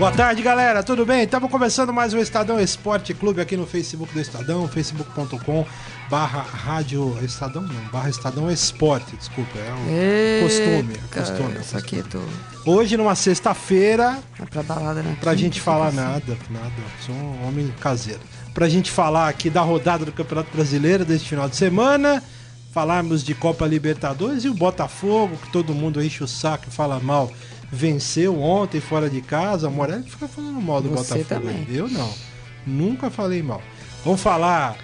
Boa tarde, galera. Tudo bem? Estamos começando mais um Estadão Esporte Clube aqui no Facebook do Estadão, facebook.com barra rádio Estadão, não, barra Estadão Esporte, desculpa, é um Eita, costume, é costume. é Isso aqui é tô... Hoje, numa sexta-feira, Vai pra balada, né? pra gente falar nada, nada, sou um homem caseiro. Pra gente falar aqui da rodada do Campeonato Brasileiro deste final de semana, falarmos de Copa Libertadores e o Botafogo, que todo mundo enche o saco e fala mal, venceu ontem fora de casa. A Morelli fica falando mal do Você Botafogo. também. Eu não. Nunca falei mal. Vamos falar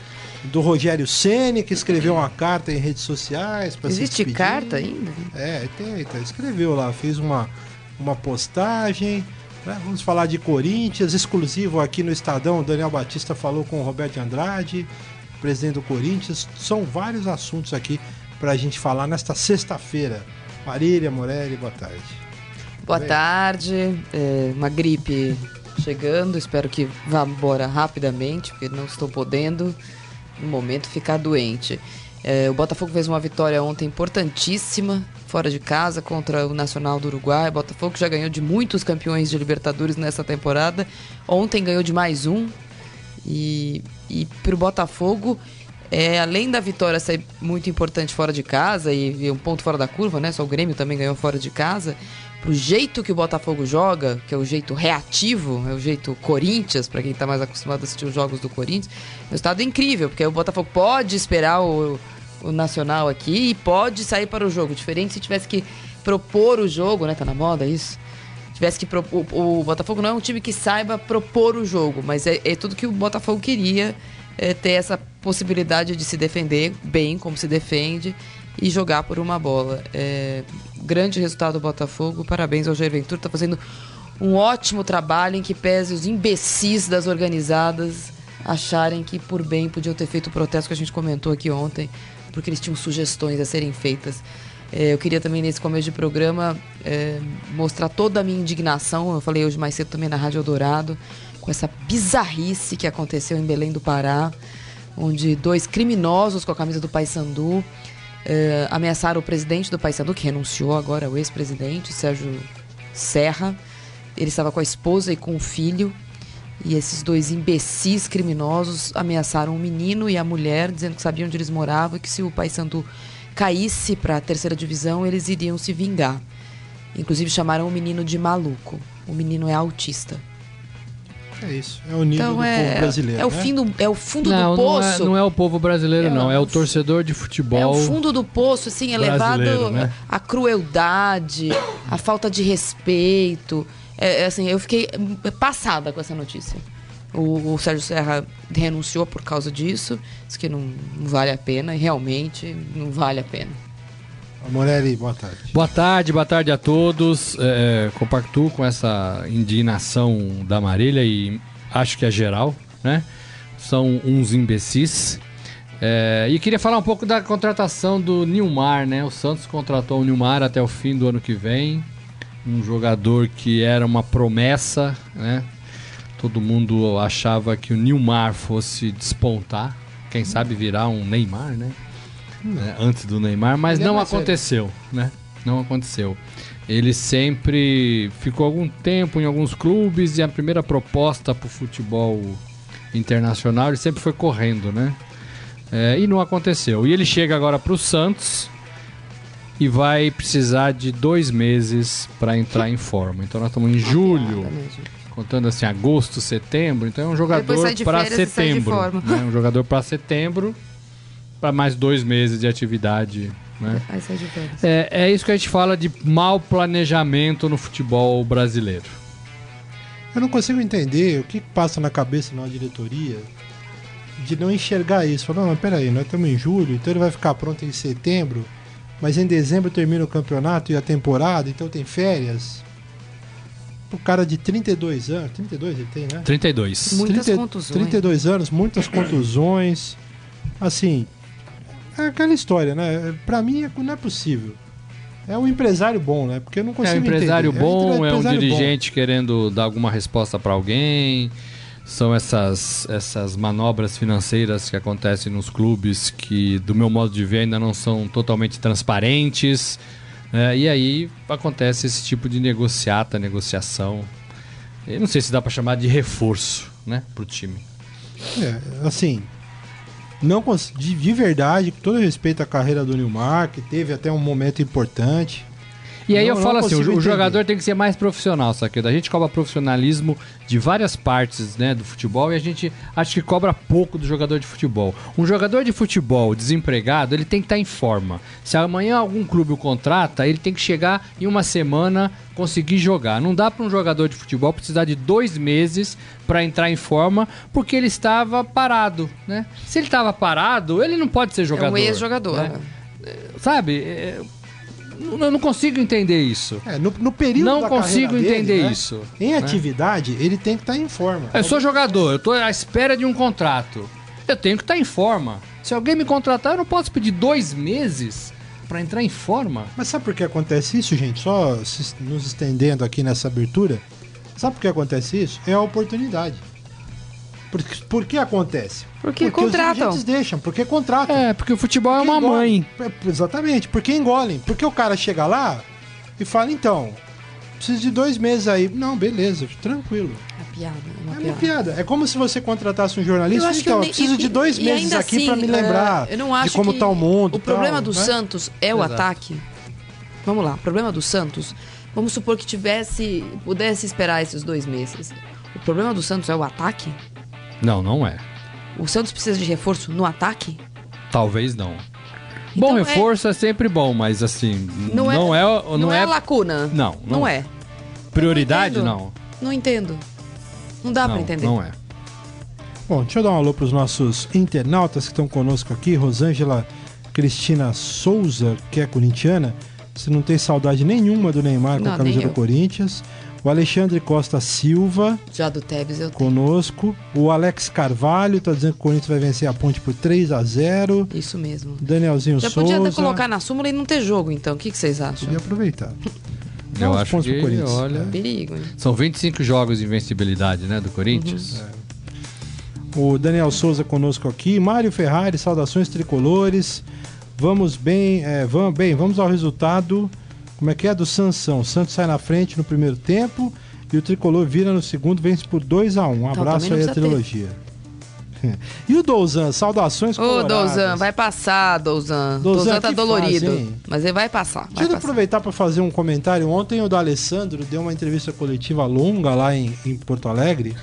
do Rogério Ceni que escreveu uma carta em redes sociais para Existe carta ainda? É, tem, tá, escreveu lá, fez uma, uma postagem. né? Vamos falar de Corinthians, exclusivo aqui no Estadão. O Daniel Batista falou com o Roberto de Andrade, presidente do Corinthians. São vários assuntos aqui para a gente falar nesta sexta-feira. Marília Morelli, boa tarde. Boa Bem. tarde. É, uma gripe chegando. Espero que vá embora rapidamente, porque não estou podendo, no momento, ficar doente. É, o Botafogo fez uma vitória ontem importantíssima, fora de casa, contra o Nacional do Uruguai. O Botafogo já ganhou de muitos campeões de Libertadores nessa temporada. Ontem ganhou de mais um. E, e para o Botafogo, é, além da vitória ser muito importante fora de casa e, e um ponto fora da curva, né? Só o Grêmio também ganhou fora de casa. Pro jeito que o Botafogo joga, que é o jeito reativo, é o jeito Corinthians, para quem tá mais acostumado a assistir os jogos do Corinthians, é um estado incrível, porque o Botafogo pode esperar o, o Nacional aqui e pode sair para o jogo. Diferente se tivesse que propor o jogo, né? Tá na moda isso? tivesse que propor. O, o Botafogo não é um time que saiba propor o jogo, mas é, é tudo que o Botafogo queria é, ter essa possibilidade de se defender bem, como se defende, e jogar por uma bola. É, grande resultado do Botafogo, parabéns ao Jair Ventura, está fazendo um ótimo trabalho em que pese os imbecis das organizadas acharem que por bem podiam ter feito o protesto que a gente comentou aqui ontem, porque eles tinham sugestões a serem feitas. É, eu queria também, nesse começo de programa, é, mostrar toda a minha indignação. Eu falei hoje mais cedo também na Rádio Eldorado, com essa bizarrice que aconteceu em Belém do Pará, onde dois criminosos com a camisa do Paysandu é, ameaçaram o presidente do Paysandu, que renunciou agora, o ex-presidente, Sérgio Serra. Ele estava com a esposa e com o filho. E esses dois imbecis criminosos ameaçaram o menino e a mulher, dizendo que sabiam onde eles moravam e que se o Paysandu caísse para a terceira divisão, eles iriam se vingar. Inclusive chamaram o menino de maluco. O menino é autista. É isso, é o nível Então do é, povo brasileiro. é o né? fim do é o fundo Não, do não é, poço. não é o povo brasileiro, É, não. É o torcedor de futebol. É o fundo do poço, assim, elevado brasileiro, né? a crueldade, a falta de respeito. É, é assim, eu fiquei passada com essa notícia. O, o Sérgio Serra renunciou por causa disso, disse que não, não vale a pena, e realmente não vale a pena. Morelli, boa tarde. Boa tarde, boa tarde a todos. É, com essa indignação da Marília e acho que é geral, né? São uns imbecis. É, e queria falar um pouco da contratação do Nilmar, né? O Santos contratou o Nilmar até o fim do ano que vem. Um jogador que era uma promessa, né? Todo mundo achava que o Nilmar fosse despontar. Quem sabe virar um Neymar, né? É, antes do Neymar, mas é não aconteceu, né? Não aconteceu. Ele sempre ficou algum tempo em alguns clubes e a primeira proposta para o futebol internacional ele sempre foi correndo, né? É, e não aconteceu. E ele chega agora para o Santos e vai precisar de dois meses para entrar em forma. Então nós estamos em julho, contando assim agosto, setembro. Então é um jogador para setembro. né? Um jogador para setembro, para mais dois meses de atividade. Né? Férias. É, é isso que a gente fala de mau planejamento no futebol brasileiro. Eu não consigo entender o que passa na cabeça de uma diretoria de não enxergar isso. Falar, não, mas peraí, nós estamos em julho, então ele vai ficar pronto em setembro, mas em dezembro termina o campeonato e a temporada, então tem férias. O cara de 32 anos, 32 ele tem, né? 32. Muitas contusões. 32 anos, muitas contusões. Assim, é aquela história, né? Pra mim é- não é possível. É um empresário bom, né? Porque eu não É um consigo empresário entender. bom, é um empresário dirigente querendo dar alguma resposta para alguém. São essas, essas manobras financeiras que acontecem nos clubes que, do meu modo de ver, ainda não são totalmente transparentes. né? e aí acontece esse tipo de negociata, negociação. Eu não sei se dá para chamar de reforço né, para o time. bom. É, assim, não de verdade, com todo respeito à carreira do Nilmar, que teve até um momento importante. E aí Não- eu falo assim, o, jogador tem que ser mais profissional, Saquedo. A gente cobra profissionalismo de várias partes né, do futebol e a gente acha que cobra pouco do jogador de futebol. Um jogador de futebol desempregado, ele tem que estar em forma. Se amanhã algum clube o contrata, ele tem que chegar em uma semana conseguir jogar. Não dá para um jogador de futebol precisar de dois meses para entrar em forma porque ele estava parado, né? Se ele estava parado, ele não pode ser É jogador. um ex-jogador. né? Sabe? Eu não consigo entender isso. É, no, no período Não da consigo carreira dele, entender né, isso, Em né? atividade, ele tem que estar em forma. Eu sou jogador, eu tô à espera de um contrato. Eu tenho que estar em forma. Se alguém me contratar, eu não posso pedir dois meses pra entrar em forma. Mas sabe por que acontece isso, gente? Só nos estendendo aqui nessa abertura. Sabe por que acontece isso? É a oportunidade. Por, por que acontece? Porque os contratam. dirigentes deixam, porque contratam. É, porque o futebol é Porque uma engolem. mãe. É, Exatamente, porque engolem. Porque o cara chega lá e fala, então, preciso de dois meses aí. Não, beleza, tranquilo. É uma piada. É uma É uma piada. piada. É como se você contratasse um jornalista. Então, eu eu preciso e- de dois meses aqui assim, pra me lembrar é, eu não acho de como tá o mundo. O problema tal, do né? Santos é o Exato. ataque. Vamos lá, o problema do Santos. Vamos supor que tivesse, pudesse esperar esses dois meses. O problema do Santos é o ataque? Não, não é. O Santos precisa de reforço no ataque? Talvez não. bom é- reforço é... sempre bom, mas assim, Não, não, é, é, não, não é, é, lacuna. Não, não, não é. prioridade, não não. entendo. Não dá pra Não, entender. não é. Bom, deixa eu dar um alô pros nossos internautas que estão conosco aqui. Rosângela Cristina Souza, que é corintiana. Você não tem saudade nenhuma do Neymar com Não, a camisa do eu. Corinthians. O Alexandre Costa Silva Já do Tevez eu tenho. conosco. O Alex Carvalho tá dizendo que o Corinthians vai vencer a ponte por 3 a 0 Isso mesmo. Danielzinho Já Souza. podia até colocar na súmula e não ter jogo, então. O que, que vocês acham? Podia aproveitar. Eu acho pontos pro que, Corinthians. olha... Perigo, hein? São 25 jogos de invencibilidade, né, do Corinthians. O Daniel Souza conosco aqui. Mário Ferrari, saudações tricolores. Vamos bem, é, vamos bem, vamos ao resultado. Como é que é do Sansão? O Santos sai na frente no primeiro tempo e o tricolor vira no segundo, vence por 2 a 1 Um abraço também aí à trilogia. E o Douzan, saudações Ô, coloradas. Douzan, vai passar, Douzan. Douzan, Douzan tá dolorido. hein? mas ele vai passar. Vai Deixa eu aproveitar para fazer um comentário. Ontem o do Alessandro deu uma entrevista coletiva longa lá em, em Porto Alegre,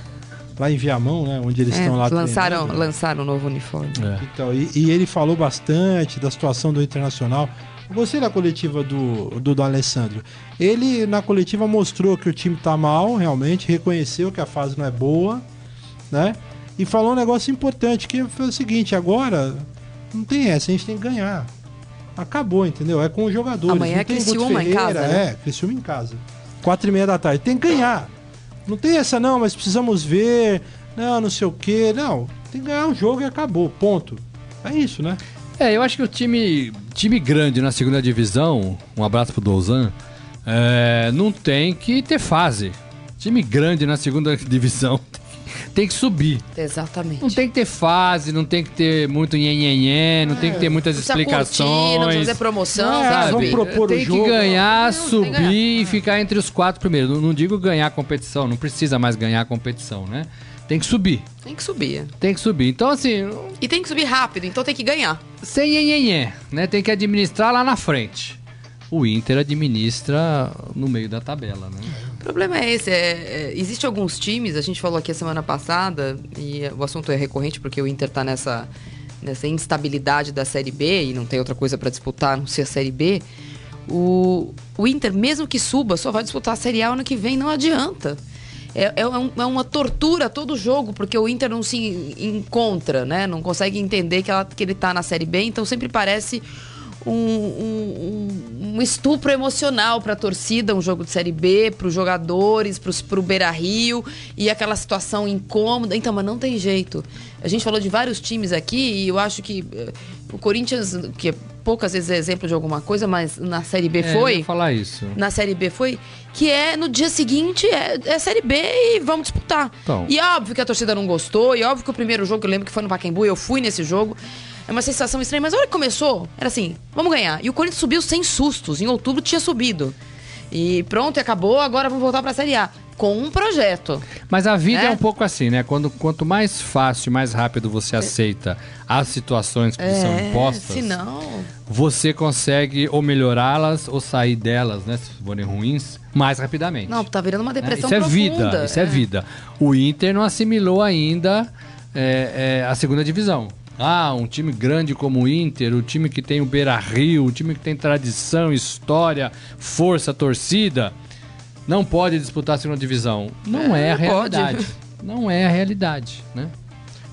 lá em Viamão, né? Onde eles É, estão lá lançaram, treinando. lançaram um novo uniforme. É. Então, e, e ele falou bastante da situação do Internacional. Eu gostei da coletiva do, do, do Alessandro. Ele, na coletiva, mostrou que o time tá mal, realmente, reconheceu que a fase não é boa, né? E falou um negócio importante, que foi o seguinte, agora não tem essa, a gente tem que ganhar. Acabou, entendeu? É com os jogadores. Amanhã não é Criciúma em Ferreira, casa, né? É, Criciúma em casa. Quatro e meia da tarde. Tem que ganhar. Não tem essa não, mas precisamos ver. Não, não sei o quê. Não, tem que ganhar um jogo e acabou. Ponto. É isso, né? É, eu acho que o time, time grande na segunda divisão, um abraço pro Douzan, é, não tem que ter fase. Time grande na segunda divisão tem que subir. Exatamente. Não tem que ter fase, não tem que ter muito nhenhenhé, não tem que ter muitas Não precisa curtir, não explicações. precisa fazer promoção, É, sabe? vamos propor o tem que jogo. ganhar, Não, tem subir que ganhar. e ficar entre os quatro primeiros. Não, não digo ganhar a competição, não precisa mais ganhar a competição, né? Tem que subir, Tem que subir. tem que subir. Então, assim, E tem que subir rápido, então tem que ganhar. sem nhenhenhé, né? Tem que administrar lá na frente. O Inter administra no meio da tabela, né? O problema é esse, é, é, existe alguns times, a gente falou aqui a semana passada, e o assunto é recorrente porque o Inter tá nessa, nessa instabilidade da Série B e não tem outra coisa para disputar a não ser a Série B. O, o Inter, mesmo que suba, só vai disputar a Série A ano que vem, não adianta. É, é, um- é uma tortura todo jogo, porque o Inter não se encontra, né? Não consegue entender que, ela- que ele tá na Série B, então sempre parece um, um- um- estupro emocional para a torcida, um jogo de Série B, para os jogadores, para o Beira Rio e aquela situação incômoda. Então, mas não tem jeito. A gente falou de vários times aqui e eu acho que eh, o Corinthians, que poucas vezes é exemplo de alguma coisa, mas na Série B É, eu foi. ia falar isso. Na Série B foi. Que é no dia seguinte é, é Série B e vamos disputar. Então. E óbvio que a torcida não gostou, e óbvio que o primeiro jogo, eu lembro que foi no Pacaembu, eu fui nesse jogo. É uma sensação estranha, mas a hora que começou, era assim, vamos ganhar. E o Corinthians subiu sem sustos. Em outubro tinha subido. E pronto, e acabou, agora vamos voltar pra Série A. Com um projeto. Mas a vida é, É. um pouco assim, né? Quando, quanto mais fácil, mais rápido você aceita as situações que são impostas, você consegue ou melhorá-las ou sair delas, né? Se forem ruins, mais rapidamente. Não, tá virando uma né? depressão Isso é profunda. vida, isso é. vida. O Inter não assimilou ainda é, é, a segunda divisão. Ah, um time grande como o Inter, o time que tem o Beira Rio, o time que tem tradição, história, força, torcida, não pode disputar a segunda divisão. Não é, É, a não pode. realidade. Não é a realidade, né?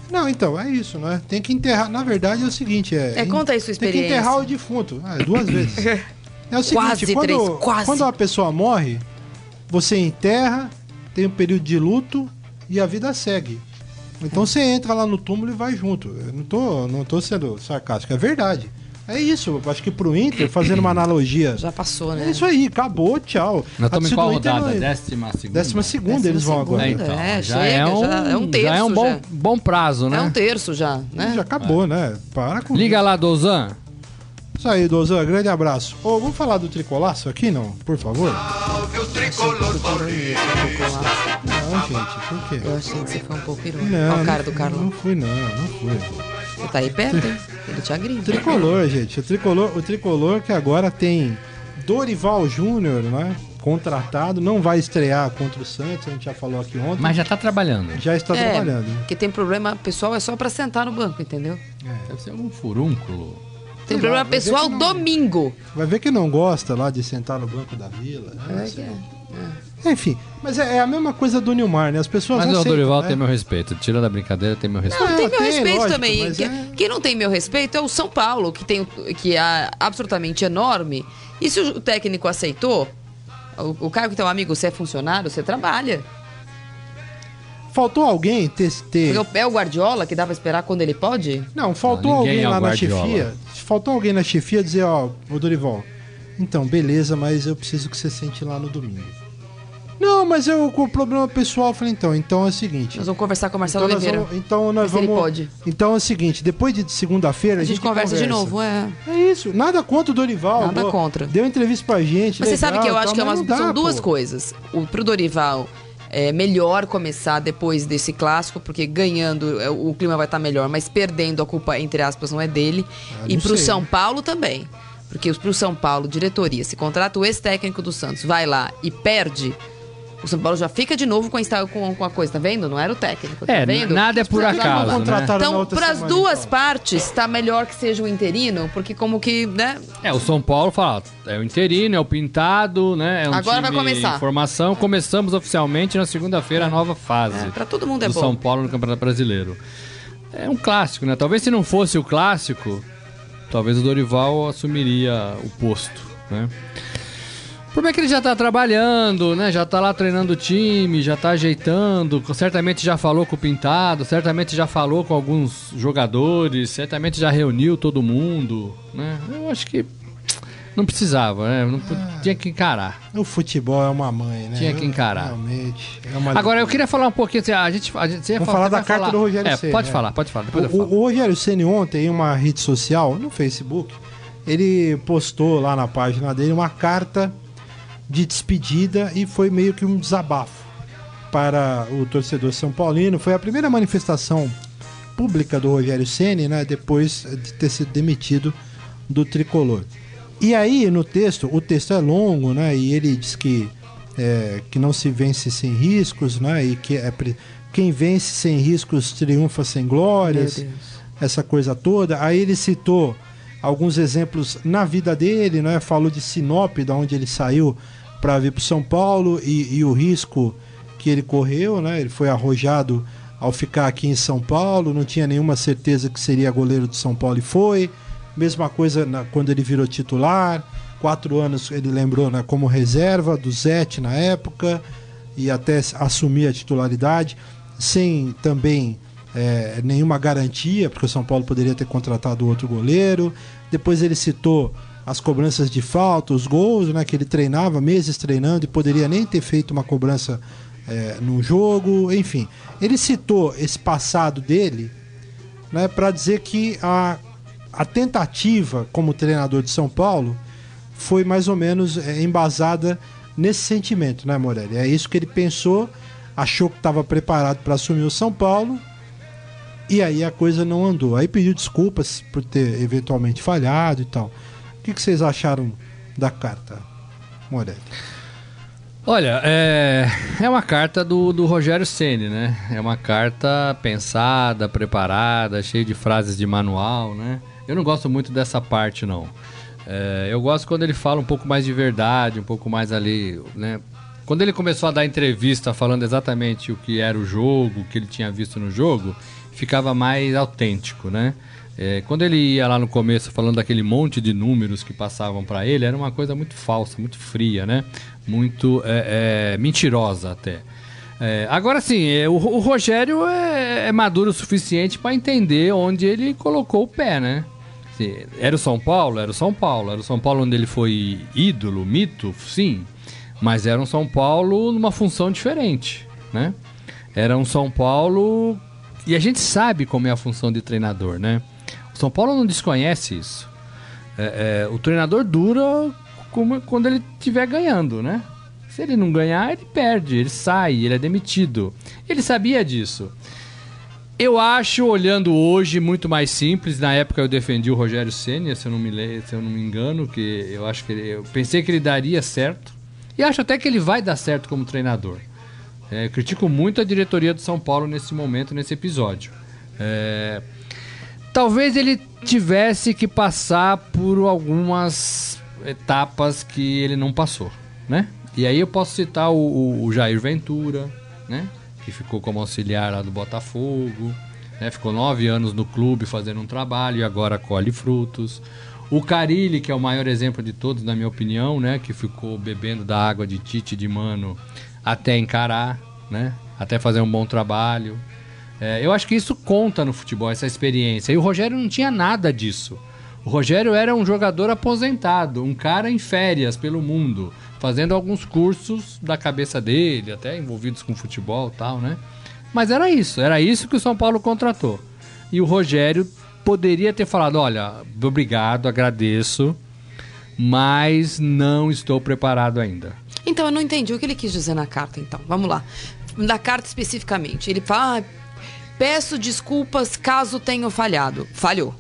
Não, então, é isso, né? Tem que enterrar. Na verdade, é o seguinte: é. É, conta aí sua Tem que experiência. enterrar o defunto. Ah, duas vezes. É o seguinte: Quase quando, três, quase. quando uma pessoa morre, você enterra, tem um período de luto e a vida segue. Então você entra lá no túmulo e vai junto. Eu não tô, não tô sendo sarcástico, é verdade. É isso, eu acho que pro Inter, fazendo uma analogia. Já passou, né? É isso aí, acabou, tchau. Nós estamos em qual rodada? não- Décima segunda? Décima segunda eles vão agora. segunda. É, então, É, já, chega, é um, já é um terço já é um bom, já. bom prazo, né? É um terço já, né? Já acabou, né? Para com Liga lá, Dozan. Isso aí, Dozan, grande abraço. Ô, vamos falar do tricolaço aqui, não? Por favor? Não, gente, por quê? Eu achei que você foi um pouco irônico. Não, Olha a cara do Carlão. Não fui, não, não fui. Você tá aí perto, hein? Ele te agride. Tricolor, gente. O tricolor, o tricolor que agora tem Dorival Júnior, né? Contratado, não vai estrear contra o Santos, a gente já falou aqui ontem. Mas já tá trabalhando. já está É, trabalhando. porque tem problema pessoal, é só pra sentar no banco, entendeu? Deve ser algum furúnculo. Tem problema lá, vai ver pessoal não- domingo. Vai ver que não gosta lá de sentar no banco da vila. né? É que é. Enfim, mas é, é a mesma coisa do Nilmar, né? As pessoas Mas não o Dorival né? tem meu respeito. Tirando a brincadeira, tem meu respeito. Não, tem meu tem, respeito lógico, também. mas Que- é- Quem não tem meu respeito é o São Paulo, que tem o- que é absolutamente enorme. E se o técnico aceitou, o, o cara que teu amigo, você é funcionário, você trabalha. Faltou alguém ter... ter... Porque é o Guardiola que dá pra esperar quando ele pode? Não, faltou Não, alguém é o lá na Guardiola. chefia. Faltou alguém na chefia dizer, ó, ô Dorival, então, beleza, mas eu preciso que você sente lá no domingo. Não, mas eu com o problema pessoal, eu falei, então, então é o seguinte. Nós vamos conversar com o Marcelo então, Oliveira. vamos, então nós vamos. pode. Então é o seguinte, depois de segunda-feira a, A gente conversa, de novo, é. É isso, nada contra o Dorival. Nada pô. contra. Deu entrevista pra gente. Mas você legal, sabe que eu acho que é não dá, são duas pô. coisas. O, pro Dorival é melhor começar depois desse clássico, porque ganhando é, o clima vai estar melhor, mas perdendo a culpa, entre aspas, não é dele. Ah, e pro sei. São Paulo também. Porque pro São Paulo, diretoria, se contrata o ex-técnico do Santos, vai lá e perde. O São Paulo já fica de novo com a, com, com a coisa, tá vendo? Não era o técnico, tá É, vendo? nada é por acaso, né? Então, para as duas então? partes, tá melhor que seja o interino, porque como que, né? É, o São Paulo fala, é o interino, é o pintado, né? É um Agora vai começar. formação. Começamos oficialmente na segunda-feira a nova fase. É, pra todo mundo é do bom. São Paulo no Campeonato Brasileiro. É um clássico, né? Talvez se não fosse o clássico, talvez o Dorival assumiria o posto, né? Problema é que ele já tá trabalhando, né? Já tá lá treinando o time, já tá ajeitando, certamente já falou com o Pintado, certamente já falou com alguns jogadores, certamente já reuniu todo mundo, né? Eu acho que não precisava, né? Não, po- tinha que encarar. O futebol é uma mãe, né? Tinha que encarar. Realmente. É uma Agora eu queria falar um pouquinho, assim, a gente, a gente Vamos falar da carta falar- do Rogério É, Ceni, pode né? falar, pode falar, O, falo. o Rogério Ceni ontem, em uma rede social, no Facebook, ele postou lá na página dele uma carta de despedida e foi meio que um desabafo para o torcedor são paulino. Foi a primeira manifestação pública do Rogério Ceni, né, depois de ter sido demitido do tricolor. E aí no texto, o texto é longo, né, e ele diz que é, que não se vence sem riscos, né, e que é quem vence sem riscos triunfa sem glórias essa coisa toda. Aí ele citou alguns exemplos na vida dele, né? Falou de Sinop, da onde ele saiu para vir para São Paulo e, e o risco que ele correu, né? Ele foi arrojado ao ficar aqui em São Paulo, não tinha nenhuma certeza que seria goleiro do São Paulo e foi. Mesma coisa na- quando ele virou titular. Quatro anos ele lembrou né, como reserva do Zete na época e até assumir a titularidade, sem também é, nenhuma garantia, porque o São Paulo poderia ter contratado outro goleiro. Depois ele citou as cobranças de falta, os gols, né, que ele treinava meses treinando e poderia nem ter feito uma cobrança é, no jogo, enfim. Ele citou esse passado dele né, para dizer que a, a tentativa como treinador de São Paulo foi mais ou menos é, embasada nesse sentimento, né, Morelli? É isso que ele pensou, achou que estava preparado para assumir o São Paulo e aí a coisa não andou. Aí pediu desculpas por ter eventualmente falhado e tal. O que, vocês acharam da carta, Morelli? Olha, é, é uma carta do, do Rogério Ceni, né? É uma carta pensada, preparada, cheia de frases de manual, né? Eu não gosto muito dessa parte, não. É, eu gosto quando ele fala um pouco mais de verdade, um pouco mais ali, né? Quando ele começou a dar entrevista falando exatamente o que era o jogo, o que ele tinha visto no jogo, ficava mais autêntico, né? É, quando ele ia lá no começo falando daquele monte de números que passavam para ele, era uma coisa muito falsa, muito fria, né? Muito é, é, mentirosa até. É, agora sim, é, o, o, Rogério é, é, maduro o suficiente para entender onde ele colocou o pé, né? Assim, era o São Paulo? Era o São Paulo. Era o São Paulo onde ele foi ídolo, mito, sim. Mas era um São Paulo numa função diferente, né? Era um São Paulo e a gente sabe como é a função de treinador, né? São Paulo não desconhece isso. É, é, o treinador dura como, quando ele estiver ganhando, né? Se ele não ganhar, ele perde, ele sai, ele é demitido. Ele sabia disso. Eu acho, olhando hoje, muito mais simples. Na época eu defendi o Rogério Senna, se eu não me, se eu não me engano, que eu acho que ele, eu pensei que ele daria certo. E acho até que ele vai dar certo como treinador. É, critico muito a diretoria do São Paulo nesse momento, nesse episódio. É, talvez ele tivesse que passar por algumas etapas que ele não passou, né? E aí eu posso citar o, o Jair Ventura, né? Que ficou como auxiliar lá do Botafogo, né? Ficou nove anos no clube fazendo um trabalho e agora colhe frutos. O Carilli, que é o maior exemplo de todos, na minha opinião, né? Que ficou bebendo da água de Tite de Mano até encarar, né? Até fazer um bom trabalho. É, eu acho que isso conta no futebol, essa experiência. E o Rogério não tinha nada disso. O Rogério era um jogador aposentado, um cara em férias pelo mundo, fazendo alguns cursos da cabeça dele, até envolvidos com futebol e tal, né? Mas era isso, era isso que o São Paulo contratou. E o Rogério poderia ter falado: olha, obrigado, agradeço, mas não estou preparado ainda. Então, eu não entendi o que ele quis dizer na carta, então. Vamos lá. Na carta especificamente. Ele fala: ah, peço desculpas caso tenha falhado. Falhou.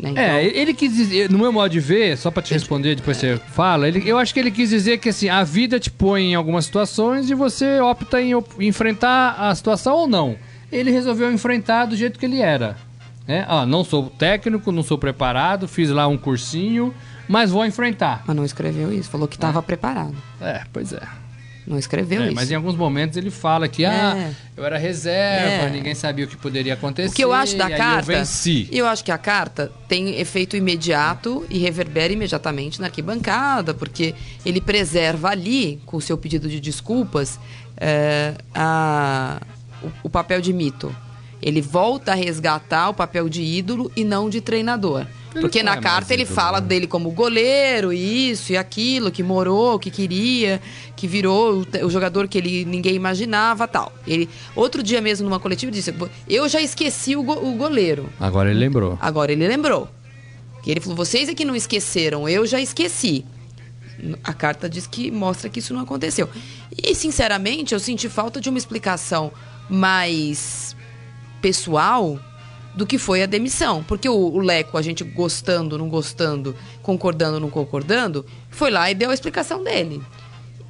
Né? Então... É, ele quis dizer, no meu modo de ver, só para te responder, depois você fala, ele, eu acho que ele quis dizer que assim, a vida te põe em algumas situações e você opta em enfrentar a situação ou não. Ele resolveu enfrentar do jeito que ele era. Né? Ah, não sou técnico, não sou preparado, fiz lá um cursinho, mas vou enfrentar. Mas não escreveu isso, falou que estava é. preparado. É, pois é. Não escreveu é, isso. Mas em alguns momentos ele fala que, ah, é. eu era reserva, é. ninguém sabia o que poderia acontecer. O que eu acho da carta. Eu venci. Eu acho que a carta tem efeito imediato e reverbera imediatamente na arquibancada, porque ele preserva ali, com o seu pedido de desculpas, é, a, o, o papel de mito. Ele volta a resgatar o papel de ídolo e não de treinador. Porque na é carta ele fala né? dele como goleiro, isso e aquilo, que morou, que queria, que virou o, jogador que ele ninguém imaginava, tal. Ele outro dia mesmo numa coletiva disse: "Eu já esqueci o, go, o goleiro". Agora ele lembrou. Agora ele lembrou. Ele falou: "Vocês é que não esqueceram, eu já esqueci". A carta diz que mostra que isso não aconteceu. E sinceramente, eu senti falta de uma explicação mais pessoal do que foi a demissão. Porque o, o, Leco, a gente gostando, não gostando, concordando, não concordando, foi lá e deu a explicação dele.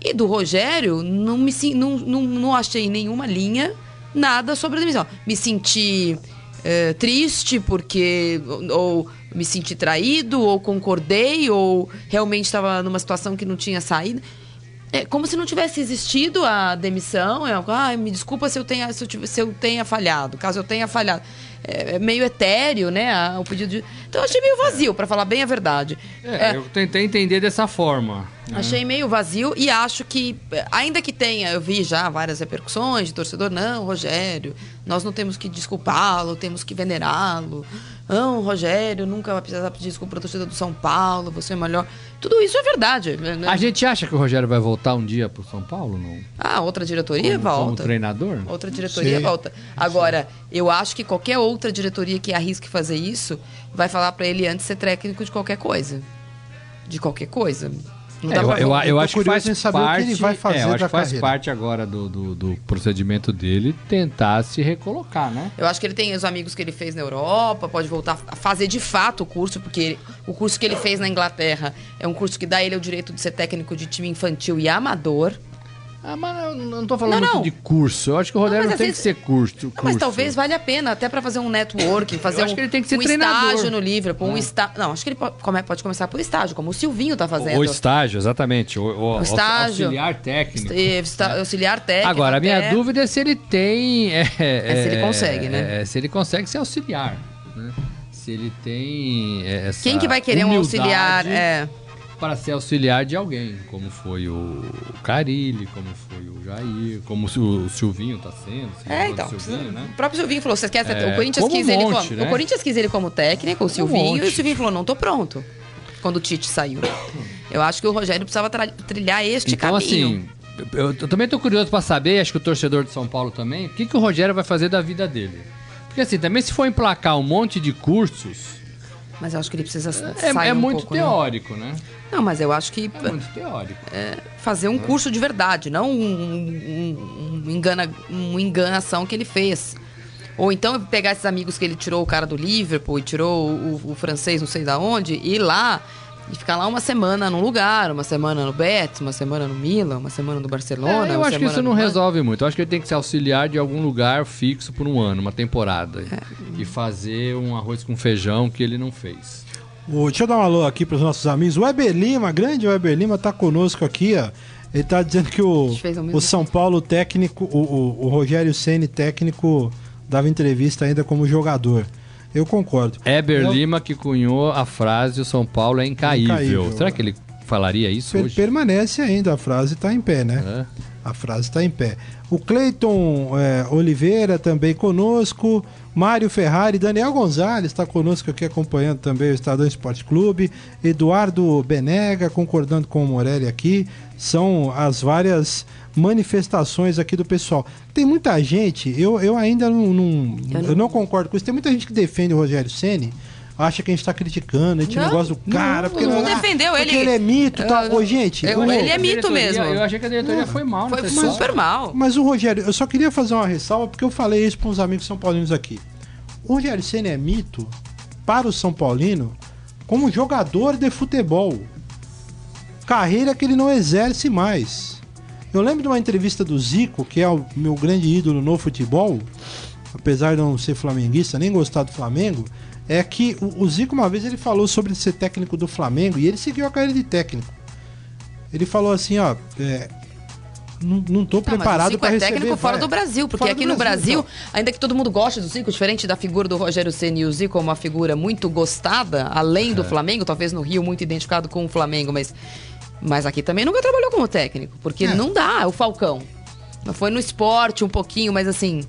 E do Rogério, não, me, não, não, não achei nenhuma linha, nada sobre a demissão. Me senti é, triste porque. Ou me senti traído, ou concordei, ou realmente estava numa situação que não tinha saída. É como se não tivesse existido a demissão. É, ah, me desculpa se eu tenha, se eu, tive- se eu tenha falhado. Caso eu tenha falhado. É, é meio etéreo, né? a- O pedido de. Então eu achei meio vazio, para falar bem a verdade. É, É, eu tentei entender dessa forma. né? Achei meio vazio e acho que, ainda que tenha, eu vi já várias repercussões de torcedor, não, Rogério, nós não temos que desculpá-lo, temos que venerá-lo. Não, Rogério, nunca vai precisar pedir desculpa para torcedor do São Paulo, você é melhor. Tudo isso é verdade. né? A gente acha que o Rogério vai voltar um dia pro São Paulo, não? Ah, outra diretoria Como, como volta. treinador? Outra diretoria Sei. volta. Agora, eu acho que qualquer outra diretoria que arrisque fazer isso vai falar para ele antes ser técnico de qualquer coisa. De qualquer coisa. Não É, dá eu, pra eu, eu tô acho que faz em saber o que parte, ele vai fazer é, eu acho da que faz carreira. parte agora do, do, do procedimento dele tentar se recolocar, né? Eu acho que ele tem os amigos que ele fez na Europa, pode voltar a fazer de fato o curso, porque ele- o curso que ele fez na Inglaterra é um curso que dá ele o direito de ser técnico de time infantil e amador. Ah, mas eu não tô falando Não, não. de curso. Eu acho que o Rogério mas não, tem vezes- que ser curso. Curso. mas talvez valha a pena, até pra fazer um networking, fazer acho um, que ele tem que ser um treinador. estágio no Liverpool, um estágio. Não, acho que ele pode, come- pode começar por estágio, como o Silvinho tá fazendo. O estágio, exatamente. O, o- O estágio. auxiliar técnico. Está- Auxiliar técnico. Agora, a minha dúvida é se ele tem. É, É se ele consegue, né? é, se ele consegue ser auxiliar. né? Se ele tem. é, Quem que vai querer um auxiliar? É, Para ser auxiliar de alguém, como foi o Carilli, como foi o Jair, como o Silvinho tá sendo. É, então. Silvinho, né? O próprio Silvinho falou: você quer ser- É, o Corinthians quis um ele monte, como. né? O Corinthians quis ele como técnico, o Silvinho, e monte. o Silvinho falou: não tô pronto. Quando o Tite saiu. Eu acho que o Rogério precisava trilhar este Então, caminho. assim, eu, eu também tô curioso para saber, acho que o torcedor de São Paulo também, o que, que o Rogério vai fazer da vida dele. Porque assim, também se for emplacar um monte de cursos, Mas eu acho que ele precisa é, sair é um muito pouco, né? teórico, né? Não, mas eu acho que É muito teórico. fazer um curso de verdade, não um, um, um engana, uma enganação que ele fez. Ou então pegar esses amigos que ele tirou o cara do Liverpool e tirou o, o francês não sei da onde, e ir lá e ficar lá uma semana num lugar, uma semana no Betis, uma semana no Milan, uma semana no Barcelona. É, eu uma acho que isso não resolve muito. Eu acho que ele tem que ser auxiliar de algum lugar fixo por um ano, uma temporada. É. E fazer um arroz com feijão que ele não fez. O- deixa eu dar um alô aqui para os nossos amigos. O Weber Lima, grande Weber Lima, tá conosco aqui, ó. Ele tá dizendo que o, o São Paulo técnico, o, o, o Rogério Ceni técnico, dava entrevista ainda como jogador. Eu concordo. Eber Eu- Lima que cunhou a frase o São Paulo é incaível. Incaível. Será que ele falaria isso Per- hoje? permanece ainda, a frase está em pé, né? É. A frase está em pé. O Cleiton é, Oliveira também conosco. Mário Ferrari, Daniel Gonzalez está conosco aqui acompanhando também o Estadão Esporte Clube. Eduardo Benega concordando com o Morelli aqui. São as várias manifestações aqui do pessoal. Tem muita gente, eu, eu ainda não, não- Eu eu não- não concordo com isso. Tem muita gente que defende o Rogério Ceni. Acha que a gente está criticando, a gente não, Não, gosta do cara. porque não ah, defendeu porque ele. ele é mito e tal. Eu- Ô, gente, eu- o- ele é mito mesmo. Eu achei que a diretoria foi mal Foi super mal. Mas o Rogério, eu só queria fazer uma ressalva porque eu falei isso para uns amigos são paulinos aqui. O Rogério Senna é mito para o São Paulino como jogador de futebol. Carreira que ele não exerce mais. Eu lembro de uma entrevista do Zico, que é o meu grande ídolo no futebol, apesar de não ser flamenguista, nem gostar do Flamengo, é que o, Zico uma vez ele falou sobre ser técnico do Flamengo e ele seguiu a carreira de técnico. Ele falou assim, ó, é, não, não tô o preparado Zico para é receber. técnico fora do Brasil, porque aqui do no Brasil, então. ainda que todo mundo goste do Zico, diferente da figura do Rogério Ceni o Zico é uma figura muito gostada, além É. do Flamengo, talvez no Rio muito identificado com o Flamengo, mas mas aqui também nunca trabalhou como técnico, porque É. não dá, é o Falcão. Foi no esporte um pouquinho, mas assim,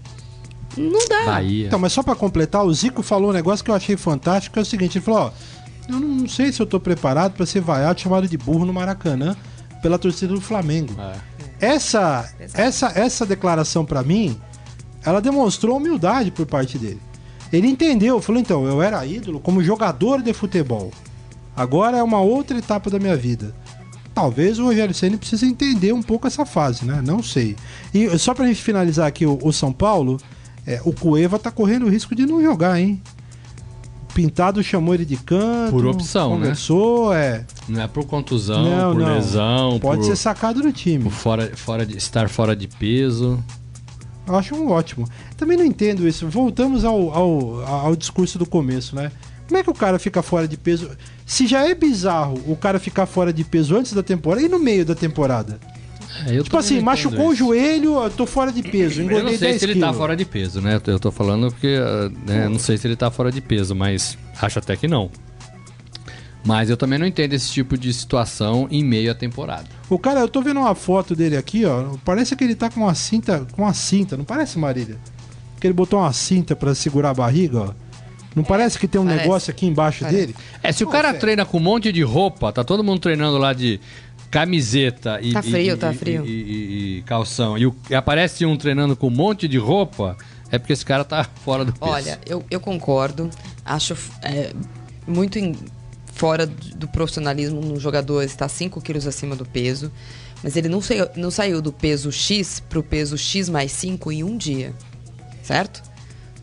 não dá. Bahia. Então, mas só pra completar, o Zico falou um negócio que eu achei fantástico, que é o seguinte, ele falou, ó, eu não, não sei se eu tô preparado pra ser vaiado chamado de burro no Maracanã pela torcida do Flamengo. É. Essa, essa, essa declaração pra mim, ela demonstrou humildade por parte dele. Ele entendeu, falou, então, eu era ídolo como jogador de futebol. Agora é uma outra etapa da minha vida. Talvez o Rogério Ceni precise entender um pouco essa fase, né? Não sei. E só pra gente finalizar aqui o, o São Paulo, é, o Cueva tá correndo o risco de não jogar, hein? Pintado chamou ele de canto. Por opção, né? conversou, é. Não é por contusão, Não, por não. lesão, Pode por, ser sacado do time. por fora, fora de, estar fora de peso. Eu acho um ótimo. Também não entendo isso. Voltamos ao, ao, ao discurso do começo, né? Como é que o cara fica fora de peso? Se já é bizarro o cara ficar fora de peso antes da temporada e no meio da temporada. É, eu Tipo assim, machucou o isso. joelho, eu tô fora de peso, Eu engordei não sei 10 se ele tá quilos. fora de peso, né? Eu tô falando porque. ah, né, não sei se ele tá fora de peso, mas acho até que não. Mas eu também não entendo esse tipo de situação em meio à temporada. O cara, eu tô vendo uma foto dele aqui, ó. Parece que ele tá com uma cinta, com uma cinta, não parece, Marília? Que ele botou uma cinta pra segurar a barriga, ó. Não parece que tem um parece. negócio aqui embaixo Parece. dele? É, se o Pô, cara velho. treina com um monte de roupa, tá todo mundo treinando lá de camiseta e, Tá frio, e- tá frio. E, e- e calção, e, o- e aparece um treinando com um monte de roupa, é porque esse cara tá fora do peso. Olha, eu, eu concordo. Acho é, muito em- fora do profissionalismo um jogador estar 5 quilos acima do peso. Mas ele não saiu, não saiu do peso X pro peso X mais 5 em um dia. Certo?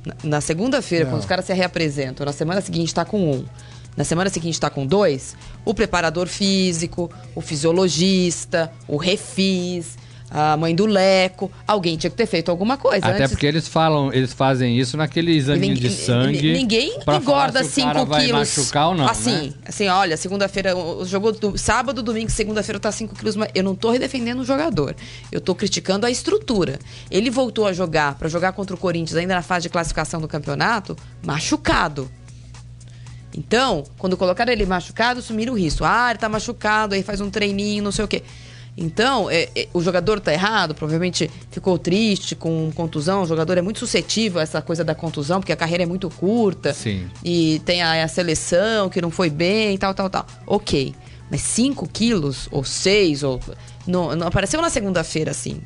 Na, na segunda-feira, quando os caras se reapresentam, na semana seguinte está com um. Na semana seguinte está com dois, o preparador físico, o fisiologista, o refis, a mãe do Leco, alguém tinha que ter feito alguma coisa. Até antes. porque eles falam, eles fazem isso naquele exame de sangue. Ninguém engorda se o cara 5 vai quilos. machucar ou não, Assim, né? assim, olha, segunda-feira, jogou do- sábado, domingo, segunda-feira tá 5 quilos. mais. Eu não tô defendendo o jogador. Eu tô criticando a estrutura. Ele voltou a jogar, pra jogar contra o Corinthians, ainda na fase de classificação do campeonato, machucado. Então, quando colocaram ele machucado, sumiram o risco. Ah, ele tá machucado, aí faz um treininho, não sei o quê. Então, é, é, o jogador tá errado, provavelmente ficou triste com contusão. O jogador é muito suscetível a essa coisa da contusão, porque a carreira é muito curta. Sim. E tem a, a seleção que não foi bem, tal, tal, tal. Ok. Mas 5 quilos, ou 6, ou. Não, não apareceu na segunda-feira assim.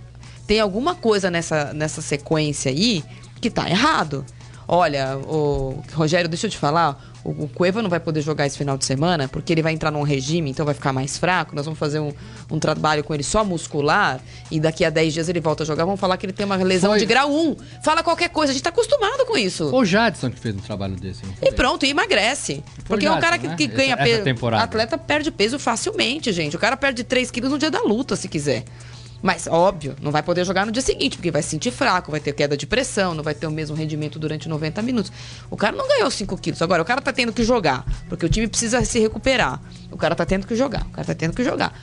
Tem alguma coisa nessa, nessa sequência aí que tá errado. Olha, o Rogério, deixa eu te falar, o, o Cueva não vai poder jogar esse final de semana porque ele vai entrar num regime, então vai ficar mais fraco. Nós vamos fazer um, um trabalho com ele só muscular e daqui a 10 dias ele volta a jogar. Vamos falar que ele tem uma lesão Foi. de grau 1. Fala qualquer coisa, a gente tá acostumado com isso. Foi o Jadson que fez um trabalho desse, foi? E pronto, e emagrece. Porque é um Jadson, cara que, né? que ganha peso. atleta perde peso facilmente, gente. O cara perde 3 quilos no dia da luta, se quiser. Mas, óbvio, não vai poder jogar no dia seguinte, porque vai se sentir fraco, vai ter queda de pressão, não vai ter o mesmo rendimento durante 90 minutos. O cara não ganhou 5 quilos. Agora, o cara tá tendo que jogar, porque o time precisa se recuperar. O cara tá tendo que jogar, o cara tá tendo que jogar.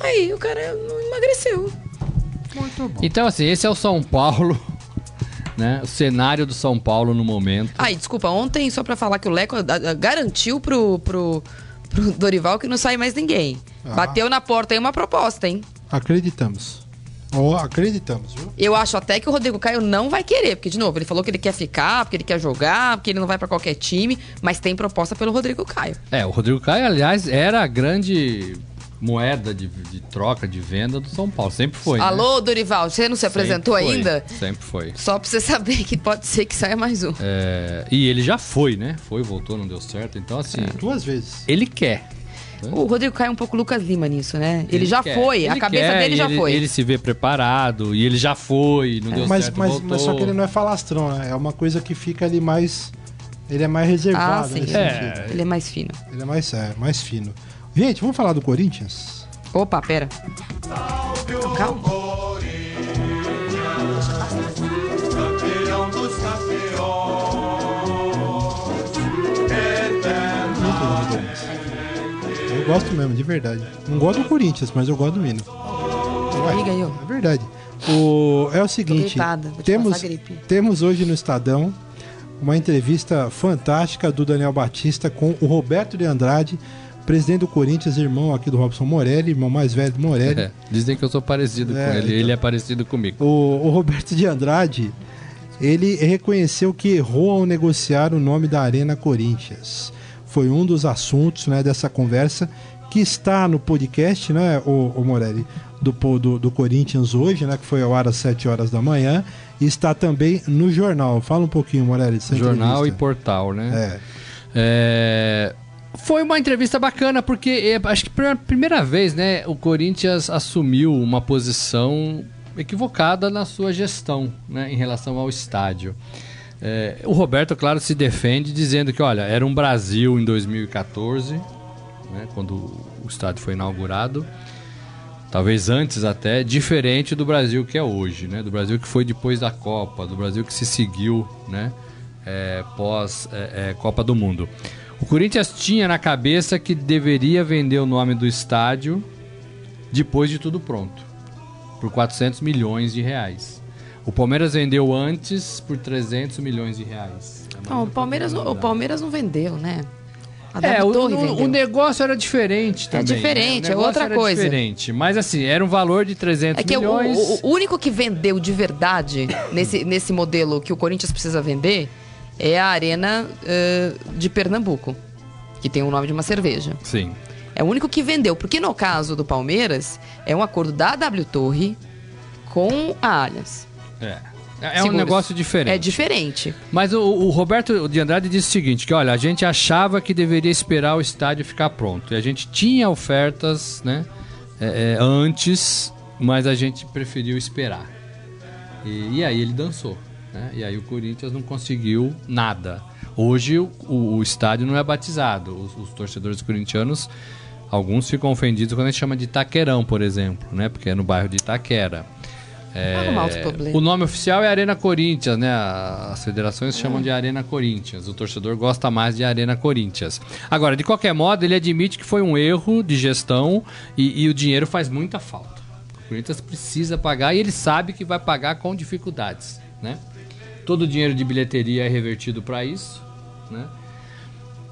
Aí o cara não emagreceu. Muito bom. Então, assim, esse é o São Paulo, né? O cenário do São Paulo no momento. Ai, desculpa, ontem, só pra falar que o Leco garantiu pro, pro, pro Dorival que não sai mais ninguém. Ah. Bateu na porta aí uma proposta, hein? Acreditamos. Ó, acreditamos, viu? Eu acho até que o Rodrigo Caio não vai querer, porque, de novo, ele falou que ele quer ficar, porque ele quer jogar, porque ele não vai pra qualquer time, mas tem proposta pelo Rodrigo Caio. É, o Rodrigo Caio, aliás, era a grande moeda de, de troca, de venda do São Paulo. Sempre foi. né? Alô, Dorival, você não se apresentou Sempre ainda? Sempre foi. Só pra você saber que pode ser que saia mais um. É, e ele já foi, né? Foi, voltou, não deu certo. Então, assim, Duas vezes. ele quer. O Rodrigo Caio é um pouco Lucas Lima nisso, né? Ele, já quer. foi, a Ele cabeça quer, dele já ele, foi. Ele se vê preparado, e ele já foi, não deu Mas, certo, mas, voltou. mas só que ele não é falastrão, né? É uma coisa que fica ali mais. Ele é mais reservado Ah, sim. nesse É. sentido. Ele é mais fino. Ele é mais, é, mais fino. Gente, vamos falar do Corinthians? Opa, pera. Calma. Gosto mesmo, de verdade. Não gosto do Corinthians, mas eu gosto do hino. Ué, Liga aí, ó. É verdade. O, é o seguinte, gripada, te temos, temos hoje no Estadão uma entrevista fantástica do Daniel Batista com o Roberto de Andrade, presidente do Corinthians, irmão aqui do Robson Morelli, irmão mais velho do Morelli. É, dizem que eu sou parecido É, com ele, então. ele é parecido comigo. O, o Roberto de Andrade, ele reconheceu que errou ao negociar o nome da Arena Corinthians. Foi um dos assuntos né, dessa conversa que está no podcast, né, o, o Morelli, do, do, do Corinthians hoje, né, que foi ao ar às 7 horas da manhã, e está também no jornal. Fala um pouquinho, Morelli, dessa Jornal e entrevista. portal, né? É. É, Foi uma entrevista bacana, porque é, acho que pela primeira vez, né, o Corinthians assumiu uma posição equivocada na sua gestão, né, em relação ao estádio. É, o Roberto, claro, se defende dizendo que, olha, era um Brasil em 2014, né, quando o estádio foi inaugurado, talvez antes até, diferente do Brasil que é hoje, né? Do Brasil que foi depois da Copa, do Brasil que se seguiu, né? é, pós é, é, Copa do Mundo. O Corinthians tinha na cabeça que deveria vender o nome do estádio depois de tudo pronto. por 400 milhões de reais. O Palmeiras vendeu antes por 300 milhões de reais. É Não, o Palmeiras, o Palmeiras não vendeu, né? A É, W o, Torre o- vendeu. o negócio era diferente também. diferente, né? O é outra era coisa. diferente. Mas assim, era um valor de 300 É que o, milhões. o- o único que vendeu de verdade nesse, nesse modelo que o Corinthians precisa vender é a Arena eh, de Pernambuco, que tem o nome de uma cerveja. Sim. É o único que vendeu, porque no caso do Palmeiras, é um acordo da W Torre com a Allianz. É. É um negócio diferente. É diferente. Mas o, o Roberto de Andrade disse o seguinte, que olha, a gente achava que deveria esperar o estádio ficar pronto. E a gente tinha ofertas, né, é, é, antes, mas a gente preferiu esperar. E, e aí ele dançou. Né? E aí o Corinthians não conseguiu nada. Hoje o, o- o estádio não é batizado. Os, os torcedores corintianos, alguns ficam ofendidos quando a gente chama de Itaquerão, por exemplo, né? Porque é no bairro de Itaquera. É, o nome oficial é Arena Corinthians, né? As federações chamam de Arena Corinthians. O torcedor gosta mais de Arena Corinthians. Agora, de qualquer modo, ele admite que foi um erro de gestão e, e o dinheiro faz muita falta. O Corinthians precisa pagar e ele sabe que vai pagar com dificuldades, né? Todo o dinheiro de bilheteria é revertido para isso, né?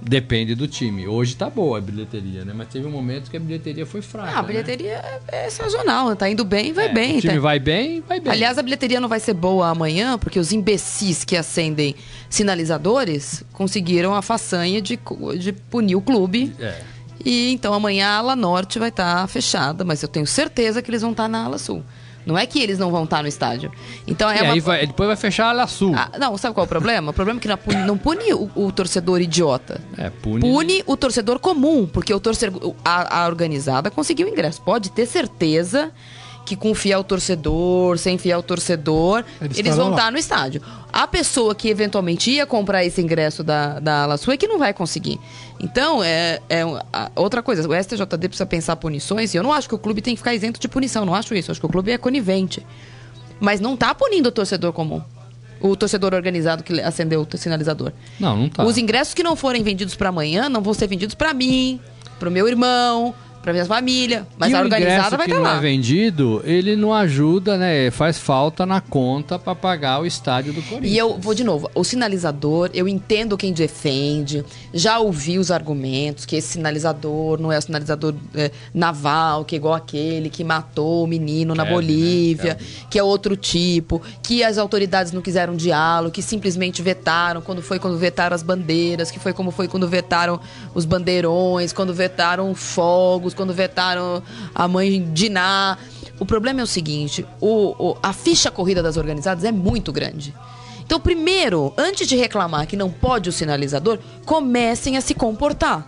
Depende do time. Hoje tá boa a bilheteria, né? Mas teve um momento que a bilheteria foi fraca. Ah, a né? bilheteria é, é sazonal, tá indo bem, vai É, bem. O time tá- vai bem, vai bem. Aliás, a bilheteria não vai ser boa amanhã, porque os imbecis que acendem sinalizadores conseguiram a façanha de, de punir o clube. É. E então amanhã a ala norte vai estar fechada, mas eu tenho certeza que eles vão estar na ala sul. Não é que eles não vão estar no estádio. Então é e uma... aí vai- depois vai fechar a Ala Sul. Ah, não, sabe qual é o problema? O problema é que não pune, não pune o, o torcedor idiota. É, pune. Pune o torcedor comum, porque o torcedor, a, a organizada conseguiu ingresso. Pode ter certeza que com fiel torcedor, sem fiel torcedor, Eles eles, vão lá. estar no estádio. A pessoa que eventualmente ia comprar esse ingresso da, da Ala Sul é que não vai conseguir. Então, é, é a- outra coisa, o STJD precisa pensar punições, e eu não acho que o clube tem que ficar isento de punição, não acho isso. Eu acho que o clube é conivente. Mas não tá punindo o torcedor comum. O torcedor organizado que acendeu o sinalizador. Não, não tá. Os ingressos que não forem vendidos para amanhã não vão ser vendidos para mim, para o meu irmão, para minha família. Mas e a organizada vai estar não lá. é vendido, ele não ajuda, né? Faz falta na conta pra pagar o estádio do Corinthians. E eu vou de novo, o sinalizador, eu entendo quem defende, já ouvi os argumentos que esse sinalizador não é o sinalizador é, naval, que é igual aquele que matou o menino na né? Bolívia, Kelvin. que é outro tipo, que as autoridades não quiseram diálogo, que simplesmente vetaram, quando foi quando vetaram as bandeiras, que foi como foi quando vetaram os bandeirões, quando vetaram fogos, quando vetaram a mãe Diná. O problema é o seguinte, o- o- a ficha corrida das organizadas é muito grande. Então, primeiro, antes de reclamar que não pode o sinalizador, comecem a se comportar.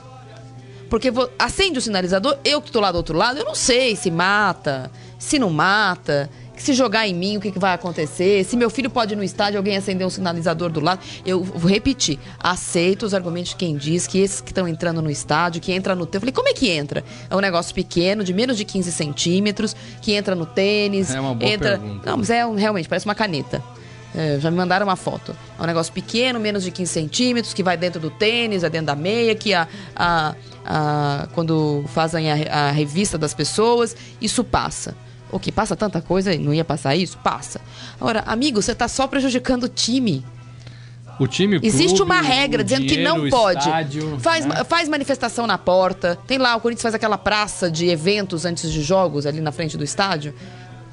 Porque acende o sinalizador, eu que estou lá do outro lado, eu não sei se mata, se não mata, se jogar em mim, o que, que vai acontecer, se meu filho pode ir no estádio, alguém acender um sinalizador do lado. Eu vou repetir, aceito os argumentos de quem diz que esses que estão entrando no estádio, que entra no tênis. Eu falei, como é que entra? É um negócio pequeno, de menos de 15 centímetros, que entra no tênis. É uma boa entra... pergunta. Não, mas é um- realmente, parece uma caneta. É, já me mandaram uma foto. É um negócio pequeno, menos de 15 centímetros, que vai dentro do tênis, é dentro da meia, que a, a, a- quando fazem a, a revista das pessoas, isso passa. O que passa tanta coisa e não ia passar isso? Passa. Agora, amigo, você tá só prejudicando o time. O time, o Existe clube, uma regra dizendo que dinheiro, não o pode. estádio, faz, né? faz manifestação na porta. Tem lá, o Corinthians faz aquela praça de eventos antes de jogos ali na frente do estádio.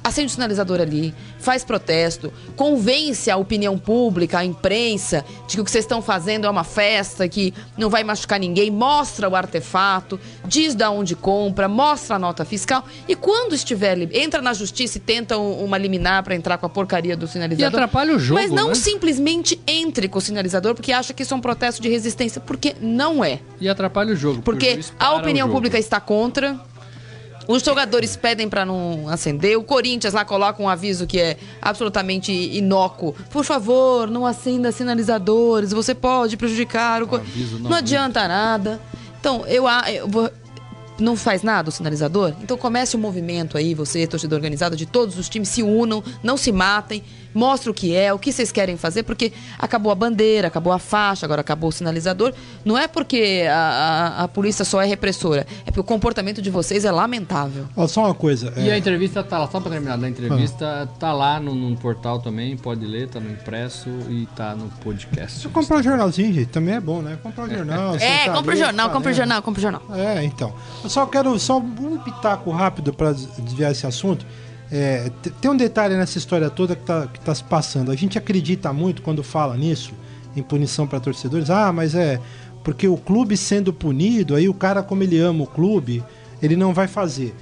Acende o sinalizador ali, faz protesto, convence a opinião pública, a imprensa, de que o que vocês estão fazendo é uma festa, que não vai machucar ninguém, mostra o artefato, diz da onde compra, mostra a nota fiscal. E quando estiver, entra na justiça e tenta um- uma liminar para entrar com a porcaria do sinalizador. E atrapalha o jogo, Mas não né? simplesmente entre com o sinalizador porque acha que isso é um protesto de resistência, porque não é. E atrapalha o jogo. Porque juiz a opinião pública está contra. Os jogadores pedem para não acender. O Corinthians lá coloca um aviso que é absolutamente inócuo. Por favor, não acenda sinalizadores. Você pode prejudicar o. Aviso não Não adianta nada. Então, eu, eu vou. não faz nada o sinalizador? Então comece o movimento aí, você, torcedor organizado de todos os times, se unam, não se matem, mostre o que é, o que vocês querem fazer, porque acabou a bandeira, acabou a faixa, agora acabou o sinalizador. Não é porque a, a, a polícia só é repressora, é porque o comportamento de vocês é lamentável. Ó, só uma coisa. E é, a entrevista tá lá, só pra terminar da entrevista, tá lá no, no portal também, pode ler, tá no impresso e tá no podcast. Se comprar o jornalzinho, gente, também é bom, né? Comprar o jornal. É, sentar compra o jornal, compra o lendo. jornal, compra o jornal. É, então. Eu só quero só um pitaco rápido para desviar esse assunto. É, te- tem um detalhe nessa história toda que tá, que tá se passando. A gente acredita muito quando fala nisso, em punição para torcedores. Ah, mas é porque o clube sendo punido, aí o cara, como ele ama o clube, ele não vai fazer.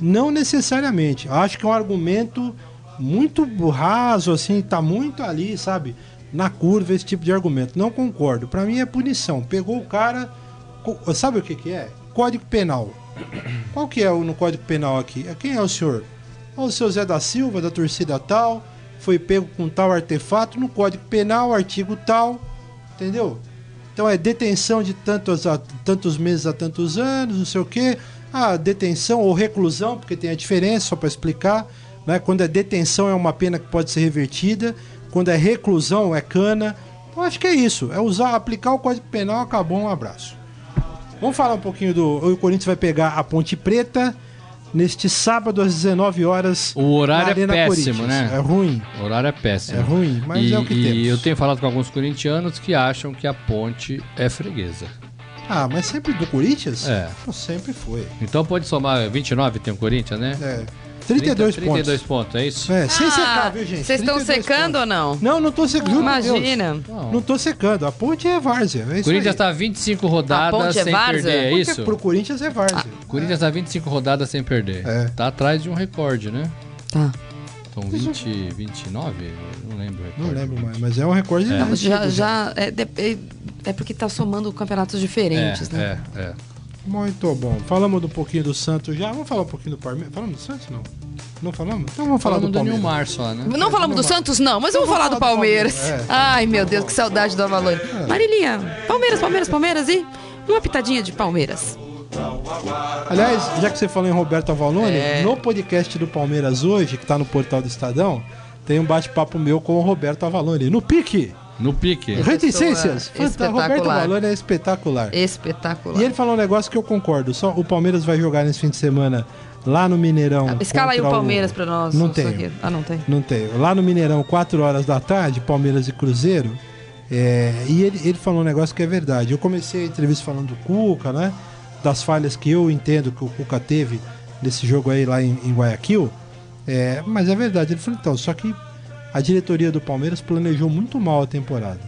Não necessariamente. Acho que é um argumento muito raso, assim, tá muito ali, sabe? Na curva, esse tipo de argumento. Não concordo. Para mim é punição. Pegou o cara. Sabe o que, que é? Código Penal. Qual que é o no Código Penal aqui? É, Quem é o senhor? O seu Zé da Silva, da torcida tal, foi pego com tal artefato no Código Penal, artigo tal, entendeu? Então é detenção de tantos, a, tantos meses a tantos anos, não sei o quê. Ah, detenção ou reclusão, porque tem a diferença, só para explicar. Né? Quando é detenção é uma pena que pode ser revertida, quando é reclusão é cana. Eu acho que é isso, é usar, aplicar o Código Penal, acabou, um abraço. Vamos falar um pouquinho do. O Corinthians vai pegar a Ponte Preta neste sábado às 19 horas. O horário é péssimo, né? É ruim. O horário é péssimo. É ruim, mas e, é o que e temos. eu tenho falado com alguns corintianos que acham que a ponte é freguesa. Ah, mas sempre do Corinthians? É. Sempre foi. Então pode somar 29 tem o Corinthians, né? É. 32 30, 32 pontos. pontos, é isso? É, sem Ah, secar, viu, gente? Vocês estão 32 secando pontos. ou não? Não, não tô secando. Imagina. Não tô secando. A ponte é várzea. É Corinthians aí. tá 25 A rodadas ponte é sem várzea? perder, é Porque isso? Pro Corinthians é várzea. O Corinthians tá 25 rodadas sem perder. É. Tá atrás de um recorde, né? Tá. São 20, 29? Não lembro. o Não recorde. lembro mais, mas é um recorde É. Não, já, já é, de- é- é porque tá somando campeonatos diferentes, é, né? É, é. Muito bom. Falamos um pouquinho do Santos já. Vamos falar um pouquinho do Palmeiras. Falamos do Santos, não? Não falamos? Então vamos falar Falando do do Palmeiras. Nilmar só, né? Não falamos do Santos, não, mas vamos falar do Palmeiras. Palmeiras, é. Ai, meu Deus, que saudade do Avalone. Marilinha, Palmeiras, Palmeiras, Palmeiras e uma pitadinha de Palmeiras. Aliás, já que você falou em Roberto Avalone, É. no podcast do Palmeiras hoje, que tá no portal do Estadão, tem um bate-papo meu com o Roberto Avalone. No pique! No pique. Reticências! pessoa Fanta- Roberto espetacular. Avalone é espetacular. Espetacular. E ele falou um negócio que eu concordo. Só o Palmeiras vai jogar nesse fim de semana lá no Mineirão. Escala aí o Palmeiras pra nós. Não zagueiro. Ah, não tem. Não tem. Lá no Mineirão, 4 horas da tarde, Palmeiras e Cruzeiro. É, e ele, ele falou um negócio que é verdade. Eu comecei a entrevista falando do Cuca, né? Das falhas que eu entendo que o Cuca teve nesse jogo aí lá em, em Guayaquil. É, mas é verdade. Ele falou, então, só que a diretoria do Palmeiras planejou muito mal a temporada.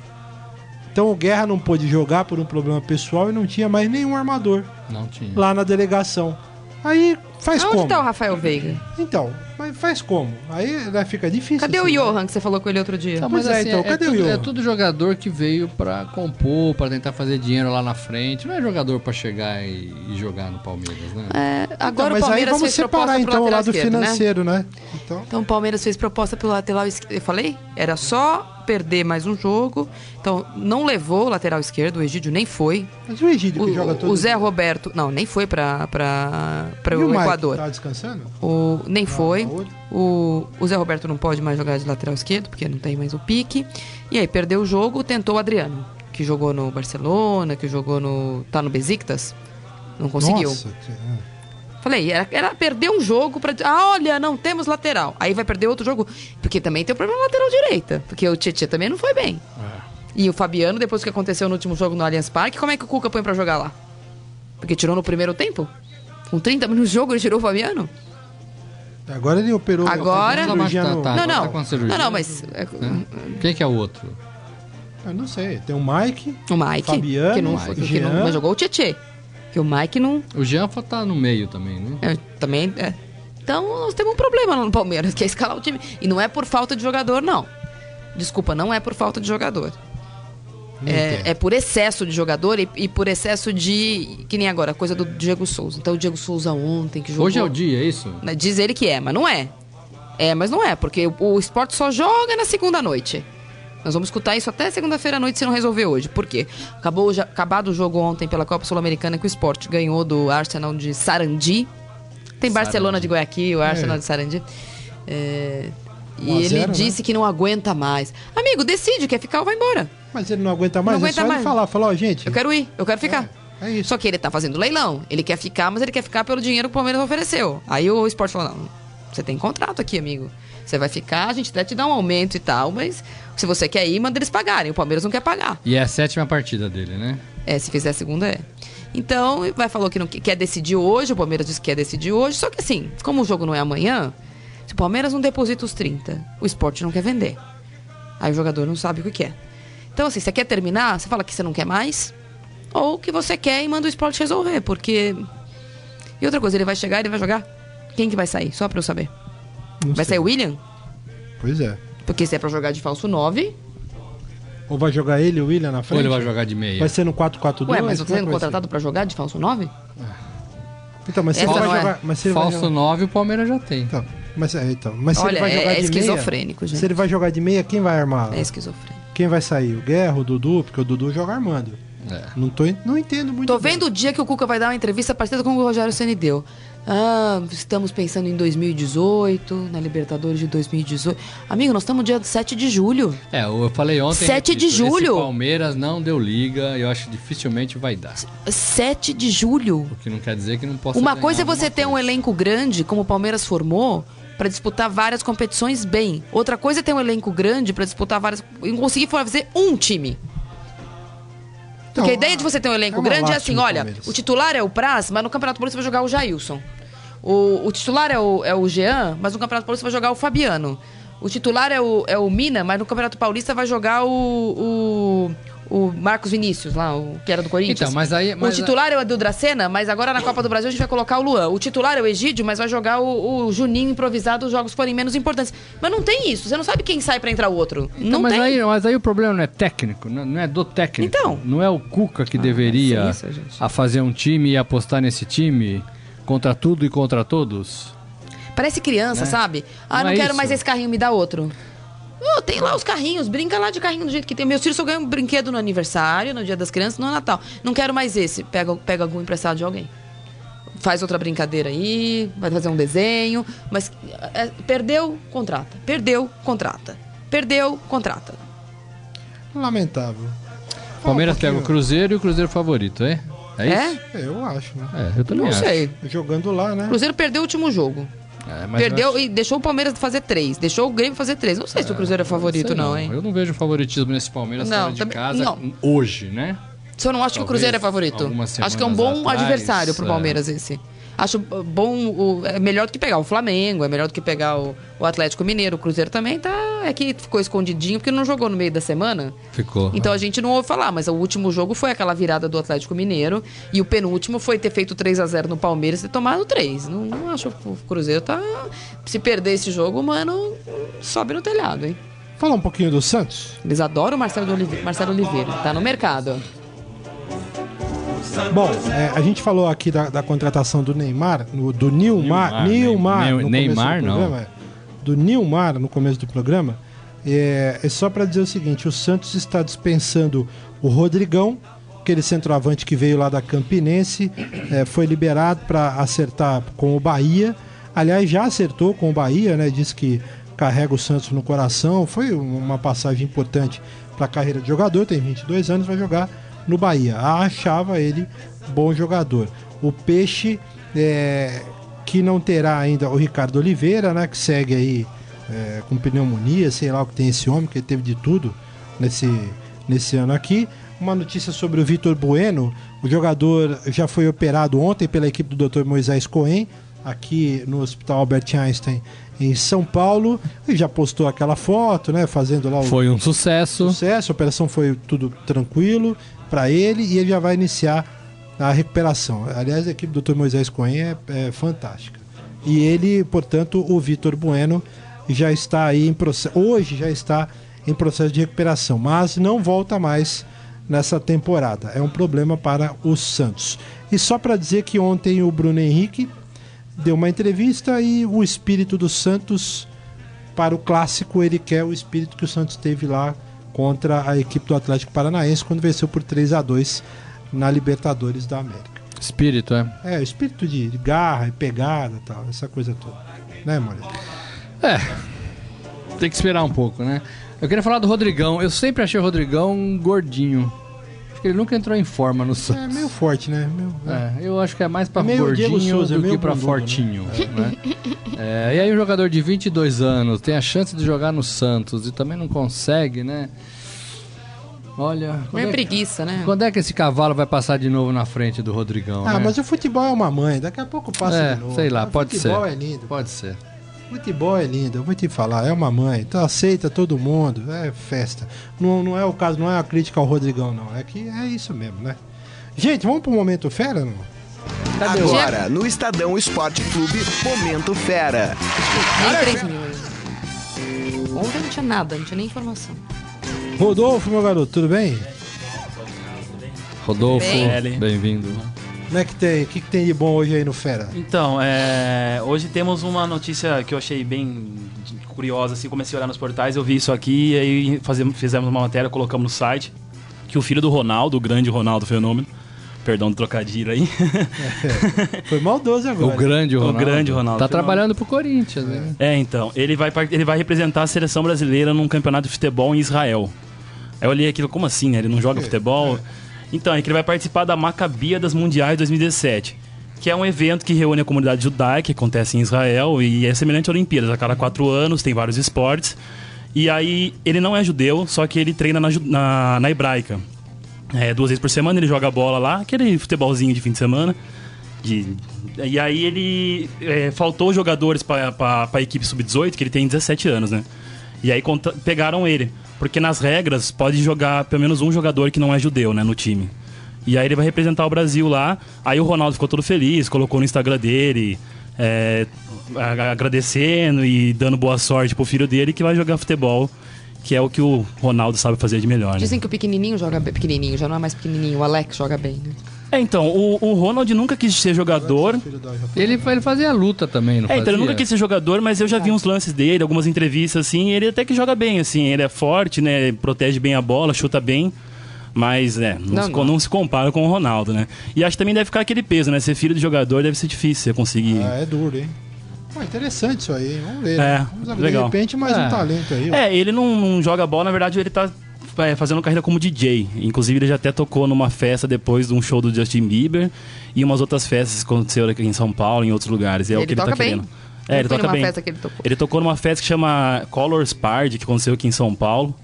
Então o Guerra não pôde jogar por um problema pessoal e não tinha mais nenhum armador Não tinha. lá na delegação. Aí faz Aonde como? tá o Rafael Veiga? Então, mas faz como? Aí né, fica difícil. Cadê o assim, né? Johan que você falou com ele outro dia? Não, Pois mas é, assim, então, é, cadê o tudo, Johan? é tudo jogador que veio pra compor, pra tentar fazer dinheiro lá na frente. Não é jogador pra chegar e, e jogar no Palmeiras, né? É, Então, agora mas o aí Palmeiras vamos fez proposta separar pro então o lado né? financeiro, né? Então, Então o Palmeiras fez proposta pelo lateral esquerdo. Eu falei? Era só perder mais um jogo. Então não levou o lateral esquerdo, o Egídio nem foi. mas o Egídio O, que joga o- todo o Zé Roberto, não, nem foi pra, pra, pra E o, o Mike, Equador. Tá descansando? O, nem foi. tá? O, o Zé Roberto não pode mais jogar de lateral esquerdo, porque não tem mais o pique. E aí perdeu o jogo, tentou o Adriano, que jogou no Barcelona, que jogou no. tá no Besiktas. Não conseguiu. Nossa, que- é. Falei, era, era perder um jogo pra. Ah, olha, não temos lateral. Aí vai perder outro jogo. Porque também tem o problema na lateral direita. Porque o Tietchan também não foi bem. E o Fabiano, depois do que aconteceu no último jogo no Allianz Parque, como é que o Cuca põe pra jogar lá? Porque tirou no primeiro tempo? Com 30 minutos de jogo, ele tirou o Fabiano? Agora ele operou. Agora- cirurgia Tá, no- tá. não, agora não. tá com a cirurgia. não, não, mas. é? Quem que é o outro? Eu não sei. Tem o Mike. O Mike. Fabiano, que não, Mike, que não- Jean. mas jogou o Tietchan. Que o Mike não. O Jeanfa tá no meio também, né? é, também. é. Então nós temos um problema lá no Palmeiras, que é escalar o time. E não é por falta de jogador, não. Desculpa, não é por falta de jogador. É, é por excesso de jogador e, e por excesso de. Que nem agora, a coisa do Diego Souza. Então o Diego Souza ontem que jogou. Hoje é o dia, é isso? Né, Diz ele que é, mas não é. É, mas não é, porque o, o esporte só joga na segunda noite. Nós vamos escutar isso até segunda-feira à noite se não resolver hoje. Por quê? Acabou já, acabado o jogo ontem pela Copa Sul-Americana que o Sport ganhou do Arsenal de Sarandi. Tem Barcelona de Guayaquil, o Arsenal É. de Sarandi. É, e 1 a 0, ele né? disse que não aguenta mais. Amigo, decide, quer ficar ou vai embora. Mas ele não aguenta mais, Não é aguenta só mais. ele falar, falar, ó, gente. Eu quero ir, eu quero ficar. É isso. Só que ele tá fazendo leilão. Ele quer ficar, mas ele quer ficar pelo dinheiro que o Palmeiras ofereceu. Aí o esporte falou: não, você tem contrato aqui, amigo. Você vai ficar, a gente até te dá um aumento e tal, mas se você quer ir, manda eles pagarem. O Palmeiras não quer pagar. E é a sétima partida dele, né? É, se fizer a segunda é. Então, vai falou que não que- quer decidir hoje, o Palmeiras disse que quer decidir hoje, só que assim, como o jogo não é amanhã, se o Palmeiras não deposita os 30, o esporte não quer vender. Aí o jogador não sabe o que quer. Então, assim, você quer terminar, você fala que você não quer mais, ou que você quer e manda o esporte resolver, porque. E outra coisa, ele vai chegar e ele vai jogar? Quem que vai sair? Só pra eu saber. Não Vai sei. sair o William? Pois é. Porque se é pra jogar de falso 9. Ou vai jogar ele, o William, na Ou frente? ele vai jogar de meia? Vai ser no 4-4-2? Ué, mas você Como é sendo contratado pra jogar de falso 9? Então, mas se Essa ele vai não é. jogar... Mas se ele vai Falso jogar... 9 o Palmeiras já tem. Então, mas, é, então, mas se Olha, ele vai é- jogar é de esquizofrênico, meia, gente. Se ele vai jogar de meia, quem vai armar? É esquizofrênico. Quem vai sair? O Guerra, o Dudu? Porque o Dudu joga armando. É. Não, tô, não entendo muito Tô bem. vendo o dia que o Cuca vai dar uma entrevista parecida com o Rogério Ceni deu. Ah, estamos pensando em 2018, na Libertadores de 2018. Amigo, nós estamos no dia 7 de julho. É, eu falei ontem. 7 de repito, julho. Esse Palmeiras não deu liga, eu acho que dificilmente vai dar. 7 de julho. O que não quer dizer que não possa Uma coisa é você ter um coisa. elenco grande, como o Palmeiras formou, pra disputar várias competições bem. Outra coisa é ter um elenco grande pra disputar várias. e conseguir fazer um time. Porque a Então, ideia de você ter um elenco é grande é assim, olha, o titular é o Praz, mas no Campeonato Paulista vai jogar o Jailson. O, o titular é o, é o Jean, mas no Campeonato Paulista vai jogar o Fabiano. O titular é o, é o Mina, mas no Campeonato Paulista vai jogar o, o, o Marcos Vinícius, lá, o que era do Corinthians. Então, mas aí- mas o titular é o Edu Dracena, mas agora na Copa do Brasil a gente vai colocar o Luan. O titular é o Egídio, mas vai jogar o, o Juninho improvisado os jogos forem menos importantes. Mas não tem isso, você não sabe quem sai pra entrar o outro. Então, não mas, tem. aí, mas aí o problema não é técnico, não é do técnico. Então. Não é o Cuca que deveria é isso, gente. a fazer um time e apostar nesse time contra tudo e contra todos. Parece criança, Né? sabe? Ah, Não não, é quero isso. mais esse carrinho, me dá outro. Ô, tem lá os carrinhos, brinca lá de carrinho do jeito que tem. Meus filhos só ganham um brinquedo no aniversário, no dia das crianças, no Natal. Não quero mais esse. Pega, pega algum emprestado de alguém. Faz outra brincadeira aí, vai fazer um desenho. Mas é, perdeu, contrata. Perdeu, contrata. Perdeu, contrata. Lamentável. Palmeiras um pega o. Cruzeiro e o Cruzeiro favorito, é? É isso? É, eu acho, né? É, eu também Não acho. sei. Jogando lá, né? O Cruzeiro perdeu o último jogo. É, Perdeu acho- e deixou o Palmeiras fazer três. Deixou o Grêmio fazer três. Não sei se o Cruzeiro é favorito, não, hein? Eu não vejo favoritismo nesse Palmeiras Não, fora de também- casa não. hoje, né? Só não acho que o Talvez Cruzeiro é favorito. Acho que é um bom atrás, adversário pro é. Palmeiras esse. Acho bom, o- é melhor do que pegar o Flamengo, é melhor do que pegar o, o Atlético Mineiro. O Cruzeiro também tá. É que ficou escondidinho porque não jogou no meio da semana. Ficou. Então a gente não ouve falar, mas o último jogo foi aquela virada do Atlético Mineiro. E o penúltimo foi ter feito 3 a 0 no Palmeiras e ter tomado 3. Não, não acho que o Cruzeiro tá. Se perder esse jogo, mano, sobe no telhado, hein? Falar um pouquinho do Santos. Eles adoram o Marcelo, Olive- Marcelo Oliveira. Tá no mercado. Bom, é, a gente falou aqui da, da contratação do Neymar, no- do Nilmar. Nilmar, Nilmar. Ney- no começo Neymar, do não. Do Nilmar no começo do programa. É, é só para dizer o seguinte: o Santos está dispensando o Rodrigão, aquele centroavante que veio lá da Campinense, é, foi liberado para acertar com o Bahia. Aliás, já acertou com o Bahia, né? Diz que carrega o Santos no coração. Foi uma passagem importante para a carreira de jogador. Tem 22 anos, vai jogar no Bahia. Achava ele bom jogador. O Peixe, é, que não terá ainda o Ricardo Oliveira, né? Que segue aí é, com pneumonia, sei lá o que tem esse homem, que teve de tudo nesse, nesse ano aqui. Uma notícia sobre o Vitor Bueno. O jogador já foi operado ontem pela equipe do Dr. Moisés Cohen, aqui no Hospital Albert Einstein, em São Paulo. E já postou aquela foto, né? Fazendo lá o Foi um sucesso. sucesso, a operação foi tudo tranquilo para ele e ele já vai iniciar a recuperação. Aliás, a equipe do Dr. Moisés Cohen é, é fantástica. E ele, portanto, o Vitor Bueno já está aí em processo, hoje já está em processo de recuperação, mas não volta mais nessa temporada. É um problema para o Santos. E só para dizer que ontem o Bruno Henrique deu uma entrevista e o espírito do Santos para o clássico, ele quer o espírito que o Santos teve lá contra a equipe do Atlético Paranaense quando venceu por 3 a 2 na Libertadores da América. Espírito, é? É, espírito de de garra e pegada e tal, essa coisa toda. Né, Mônica? É. Tem que esperar um pouco, né? Eu queria falar do Rodrigão. Eu sempre achei o Rodrigão gordinho. Acho que ele nunca entrou em forma no É Santos. meio forte, né? Meio- É, eu acho que é mais pra É gordinho Souza, do meio que pra né? fortinho. né? É, e aí um jogador de 22 anos tem a chance de jogar no Santos e também não consegue, né? Olha, Não é é, preguiça, né? quando é que esse cavalo vai passar de novo na frente do Rodrigão? Ah, né? mas o futebol é uma mãe, daqui a pouco passa É, de novo. sei lá, O pode futebol ser. é lindo. Pode ser. Futebol é lindo, eu vou te falar, é uma mãe, então aceita todo mundo, é festa. Não, não é o caso, não é a crítica ao Rodrigão, não. É que é isso mesmo, né? Gente, vamos pro momento fera, não? Agora, no Estadão Esporte Clube, Momento Fera. Nem 3 mil. ainda. Ontem não tinha nada, não tinha nem informação. Rodolfo, meu garoto, tudo bem? Rodolfo, Bem. bem-vindo. Como é que tem? O que, que tem de bom hoje aí no Fera? Então, é, hoje temos uma notícia que eu achei bem curiosa, assim, comecei a olhar nos portais, eu vi isso aqui e aí fazemos, fizemos uma matéria, colocamos no site, que o filho do Ronaldo, o grande Ronaldo Fenômeno, perdão do trocadilho aí, Foi maldoso agora. O grande O Ronaldo. grande Ronaldo. Tá Fenômeno. trabalhando pro Corinthians, né? é, então, ele vai, ele vai representar a seleção brasileira num campeonato de futebol em Israel. Aí eu olhei aquilo, como assim, né? Ele não joga futebol? Então, é que ele vai participar da Macabia das Mundiais 2017, que é um evento que reúne a comunidade judaica, que acontece em Israel, e é semelhante a Olimpíadas. A cada quatro anos tem vários esportes. E aí, ele não é judeu, só que ele treina na, na, na hebraica. É, duas vezes por semana ele joga bola lá, aquele futebolzinho de fim de semana. De- e aí ele é, faltou jogadores para a equipe sub-18, que ele tem 17 anos, né? E aí conta- pegaram ele. Porque nas regras pode jogar pelo menos um jogador que não é judeu, né, no time. E aí ele vai representar o Brasil lá. Aí o Ronaldo ficou todo feliz, colocou no Instagram dele, é, agradecendo e dando boa sorte pro filho dele que vai jogar futebol, que é o que o Ronaldo sabe fazer de melhor. Né? Dizem que o pequenininho joga bem. Pequenininho, já não é mais pequenininho. O Alex joga bem, né? É, então, o, o Ronald nunca quis ser jogador. Ele, ele fazia luta também, não É, então ele fazia? nunca quis ser jogador, mas eu já vi uns lances dele, algumas entrevistas assim, ele até que joga bem, assim, ele é forte, né? Protege bem a bola, chuta bem. Mas, é, não, Não, se, não. não se compara com o Ronaldo, né? E acho que também deve ficar aquele peso, né? Ser filho de jogador deve ser difícil você conseguir. Ah, é duro, hein? Pô, interessante isso aí, hein? Vamos ver. É, né? Vamos ver, legal. De repente, mais É. um talento aí. ó. É, ele não, não joga bola, na verdade ele tá fazendo carreira como DJ. Inclusive ele já até tocou numa festa depois de um show do Justin Bieber e umas outras festas que aconteceram aqui em São Paulo, em outros lugares. E é o Ele que ele tá toca bem. querendo. É, ele toca bem. festa que ele tocou. Ele tocou numa festa que chama Colors Party, que aconteceu aqui em São Paulo.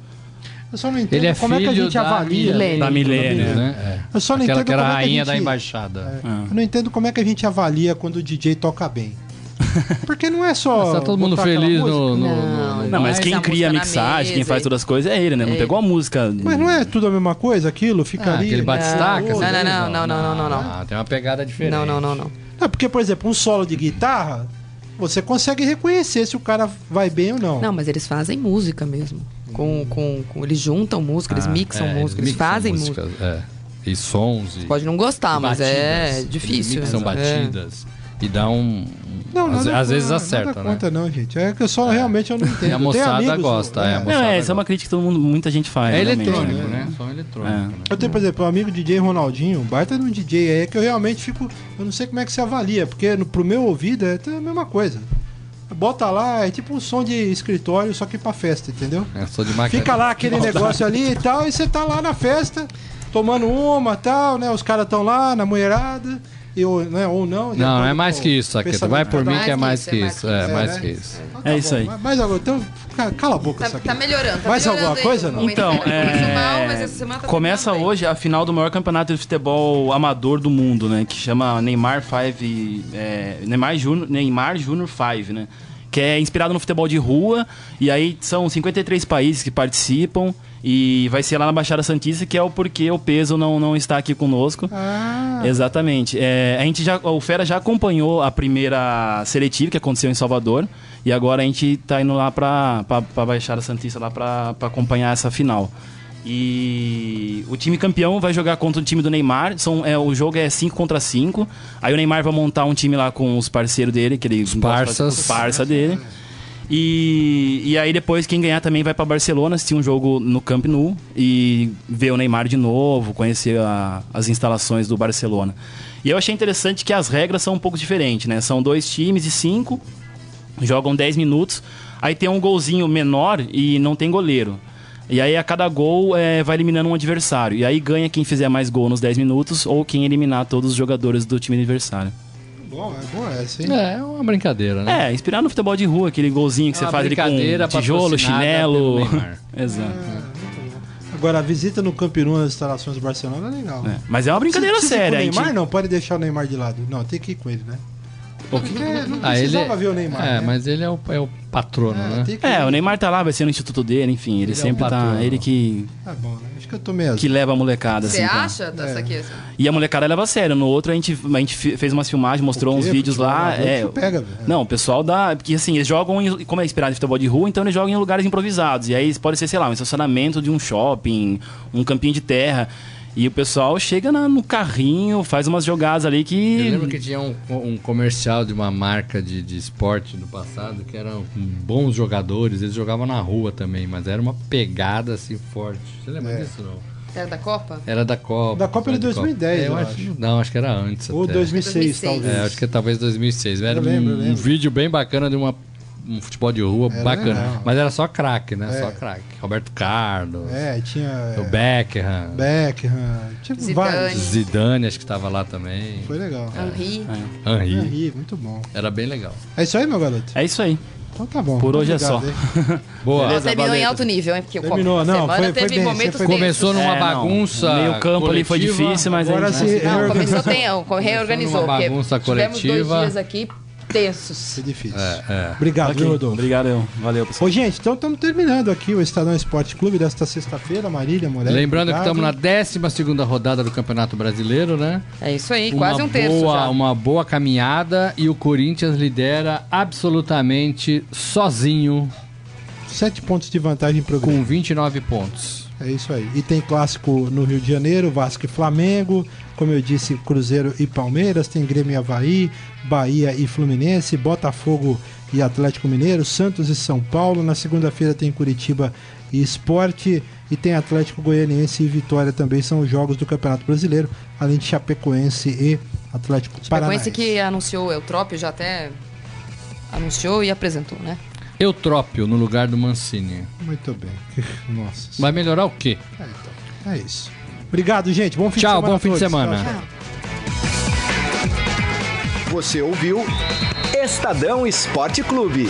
Eu só não entendo Ele é como é que a gente da avalia. Milênio. Da Milênio, né? É. Eu só não Aquela entendo que era a como é que a rainha da gente- embaixada. Eu não entendo como é que a gente avalia quando o DJ toca bem. Porque não é só. Tá todo mundo feliz no, no- Não, no- Não, mas Mas quem a cria a mixagem, quem faz e- todas as coisas é ele, né? Não É. pegou a música. Mas não é tudo a mesma coisa, aquilo? Fica Ah, ali. aquele batistaca? Não, não, não, não, não, não, não. Ah, tem uma pegada diferente. Não, não, não, não. Não, porque, por exemplo, um solo de guitarra, você consegue reconhecer se o cara vai bem ou não. Não, mas eles fazem música mesmo. Com, com, com- eles juntam música, eles mixam É, música, eles mixam fazem músicas, música. É. E sons. E Pode não gostar, e mas é difícil. Eles mixam É. batidas. E dá um. Não, às, nada às vezes acerta, nada né? contra, não, gente. É que eu só realmente eu não entendo. E a moçada amigos, gosta, é, a Não, moçada é, essa é uma crítica que todo mundo, muita gente faz. É realmente, eletrônico, né? né? Som eletrônico. É. né? Eu tenho, por exemplo, um amigo DJ Ronaldinho, um baita de um DJ aí, que eu realmente fico. Eu não sei como é que se avalia, porque no, pro meu ouvido é a mesma coisa. Bota lá, é tipo um som de escritório, só que pra festa, entendeu? Eu sou de máquina. Fica lá aquele negócio ali e tal, e você tá lá na festa, tomando uma tal, né? Os caras estão lá na mulherada, e, ou, né, ou não. Não, é mais que isso, Saqueta. Vai por mim que é mais que isso. isso, É, mais né? que isso. Então tá É isso aí. Mas- agora, então, ca- cala a boca, Tá, Saqueta. tá melhorando. Tá Mais melhorando alguma coisa, não? Então, é, tá começa hoje a final do maior campeonato de futebol amador do mundo, né? Que chama Neymar 5, é, Neymar Júnior, Neymar Júnior 5, né? Que é inspirado no futebol de rua e aí são 53 países que participam e vai ser lá na Baixada Santista, que é o porquê o peso não, não está aqui conosco. Ah, Exatamente. É, a gente já, o Fera já acompanhou a primeira seletiva que aconteceu em Salvador e agora a gente tá indo lá pra, pra Baixada Santista lá pra acompanhar essa final. E o time campeão vai jogar contra o time do Neymar. São, é, o jogo é 5 contra 5. Aí o Neymar vai montar um time lá com os parceiros dele, que ele os parças. Os parça dele. E, e aí depois quem ganhar também vai pra Barcelona assistir um jogo no Camp Nou e ver o Neymar de novo, conhecer a- as instalações do Barcelona. E eu achei interessante que as regras são um pouco diferentes, né? São dois times de cinco, jogam 10 minutos, aí tem um golzinho menor e não tem goleiro. E aí a cada gol é, vai eliminando um adversário. E aí ganha quem fizer mais gol nos 10 minutos ou quem eliminar todos os jogadores do time adversário. Bom, é bom essa, hein? É, é uma brincadeira, né? É, inspirado no futebol de rua, aquele golzinho que você Uma faz ali brincadeira com tijolo, chinelo. pelo Neymar. Exato. Agora, a visita no Camp Nou nas instalações do Barcelona é legal. É, Mas é uma brincadeira ir com séria. O a gente- Neymar não, pode deixar o Neymar de lado. Não, tem que ir com ele, né? Porque não Ah, ele precisava ver o Neymar. É, né? mas ele é o, é o patrono, É, né? que É, o Neymar tá lá, vai ser no instituto dele, enfim, ele, Ele é sempre um tá. Ele que, Tá bom, né? Acho que eu tô meio que leva a molecada, Você assim. tá? acha dessa É. aqui? E a molecada leva a sério. No outro a gente, a gente fe- fez umas filmagens, mostrou uns vídeos lá. É, pega, velho. Não, o pessoal dá. Porque assim, eles jogam. Em, como é inspirado em futebol de rua, então eles jogam em lugares improvisados. E aí pode ser, sei lá, um estacionamento de um shopping, um campinho de terra. E o pessoal chega na- no carrinho, faz umas jogadas ali que. Eu lembro que tinha um, um comercial de uma marca de, de esporte no passado que eram bons jogadores, eles jogavam na rua também, mas era uma pegada assim forte. Você lembra É. disso não? Era da Copa? Era da Copa. Da Copa era de 2010, É, eu eu acho. acho. Não, acho que era antes. Ou até. 2006, 2006. talvez. É, acho que talvez 2006. Era Eu lembro, um, eu lembro. um vídeo bem bacana de uma, um futebol de rua Era bacana. legal. Mas era só craque, né? É. Só craque. Roberto Carlos, É, tinha o é, Beckham, Beckham, tipo Zidane. vários. Zidane, acho que estava lá também. Foi legal. Henri. Henri. Henri, muito bom. Era bem legal. É isso aí, meu garoto? É isso aí. Então tá bom. Por hoje é Obrigado, só. hein? Boa. Beleza, Terminou em valeu. alto nível, hein? Porque o Terminou, não, semana foi- foi teve bem, momentos foi- Começou numa É, bagunça. Meio campo ali foi coletiva. difícil, mas Agora aí, se- né? Não, começou tem, reorganizou. numa porque bagunça tivemos dois coletiva. dias aqui tensos. Foi difícil. É, é. Obrigado, Ok, viu, Rodolfo? Obrigado, eu. valeu, pessoal. Ô, gente, então estamos terminando aqui o Estadão Esporte Clube desta sexta-feira. Marília, Moreira. Lembrando que obrigado. estamos na 12 rodada do Campeonato Brasileiro, né? É isso aí, quase um terço boa, já. Uma boa caminhada e o Corinthians lidera absolutamente sozinho Sete pontos de vantagem pro Grêmio. com 29 pontos. É isso aí. E tem clássico no Rio de Janeiro, Vasco e Flamengo. Como eu disse, Cruzeiro e Palmeiras. Tem Grêmio e Havaí, Bahia e Fluminense, Botafogo e Atlético Mineiro, Santos e São Paulo. Na segunda-feira tem Curitiba e Esporte. E tem Atlético Goianiense e Vitória também. São os jogos do Campeonato Brasileiro. Além de Chapecoense e Atlético Paranaense. Frequência que anunciou o Eutrópio, já até anunciou e apresentou, né? Eutrópio no lugar do Mancini. Muito bem. Nossa. Vai melhorar o quê? É, então. É isso. Obrigado, gente. Bom fim Tchau, de semana. bom fim de a todos. semana. Tchau, tchau. Você ouviu Estadão Esporte Clube.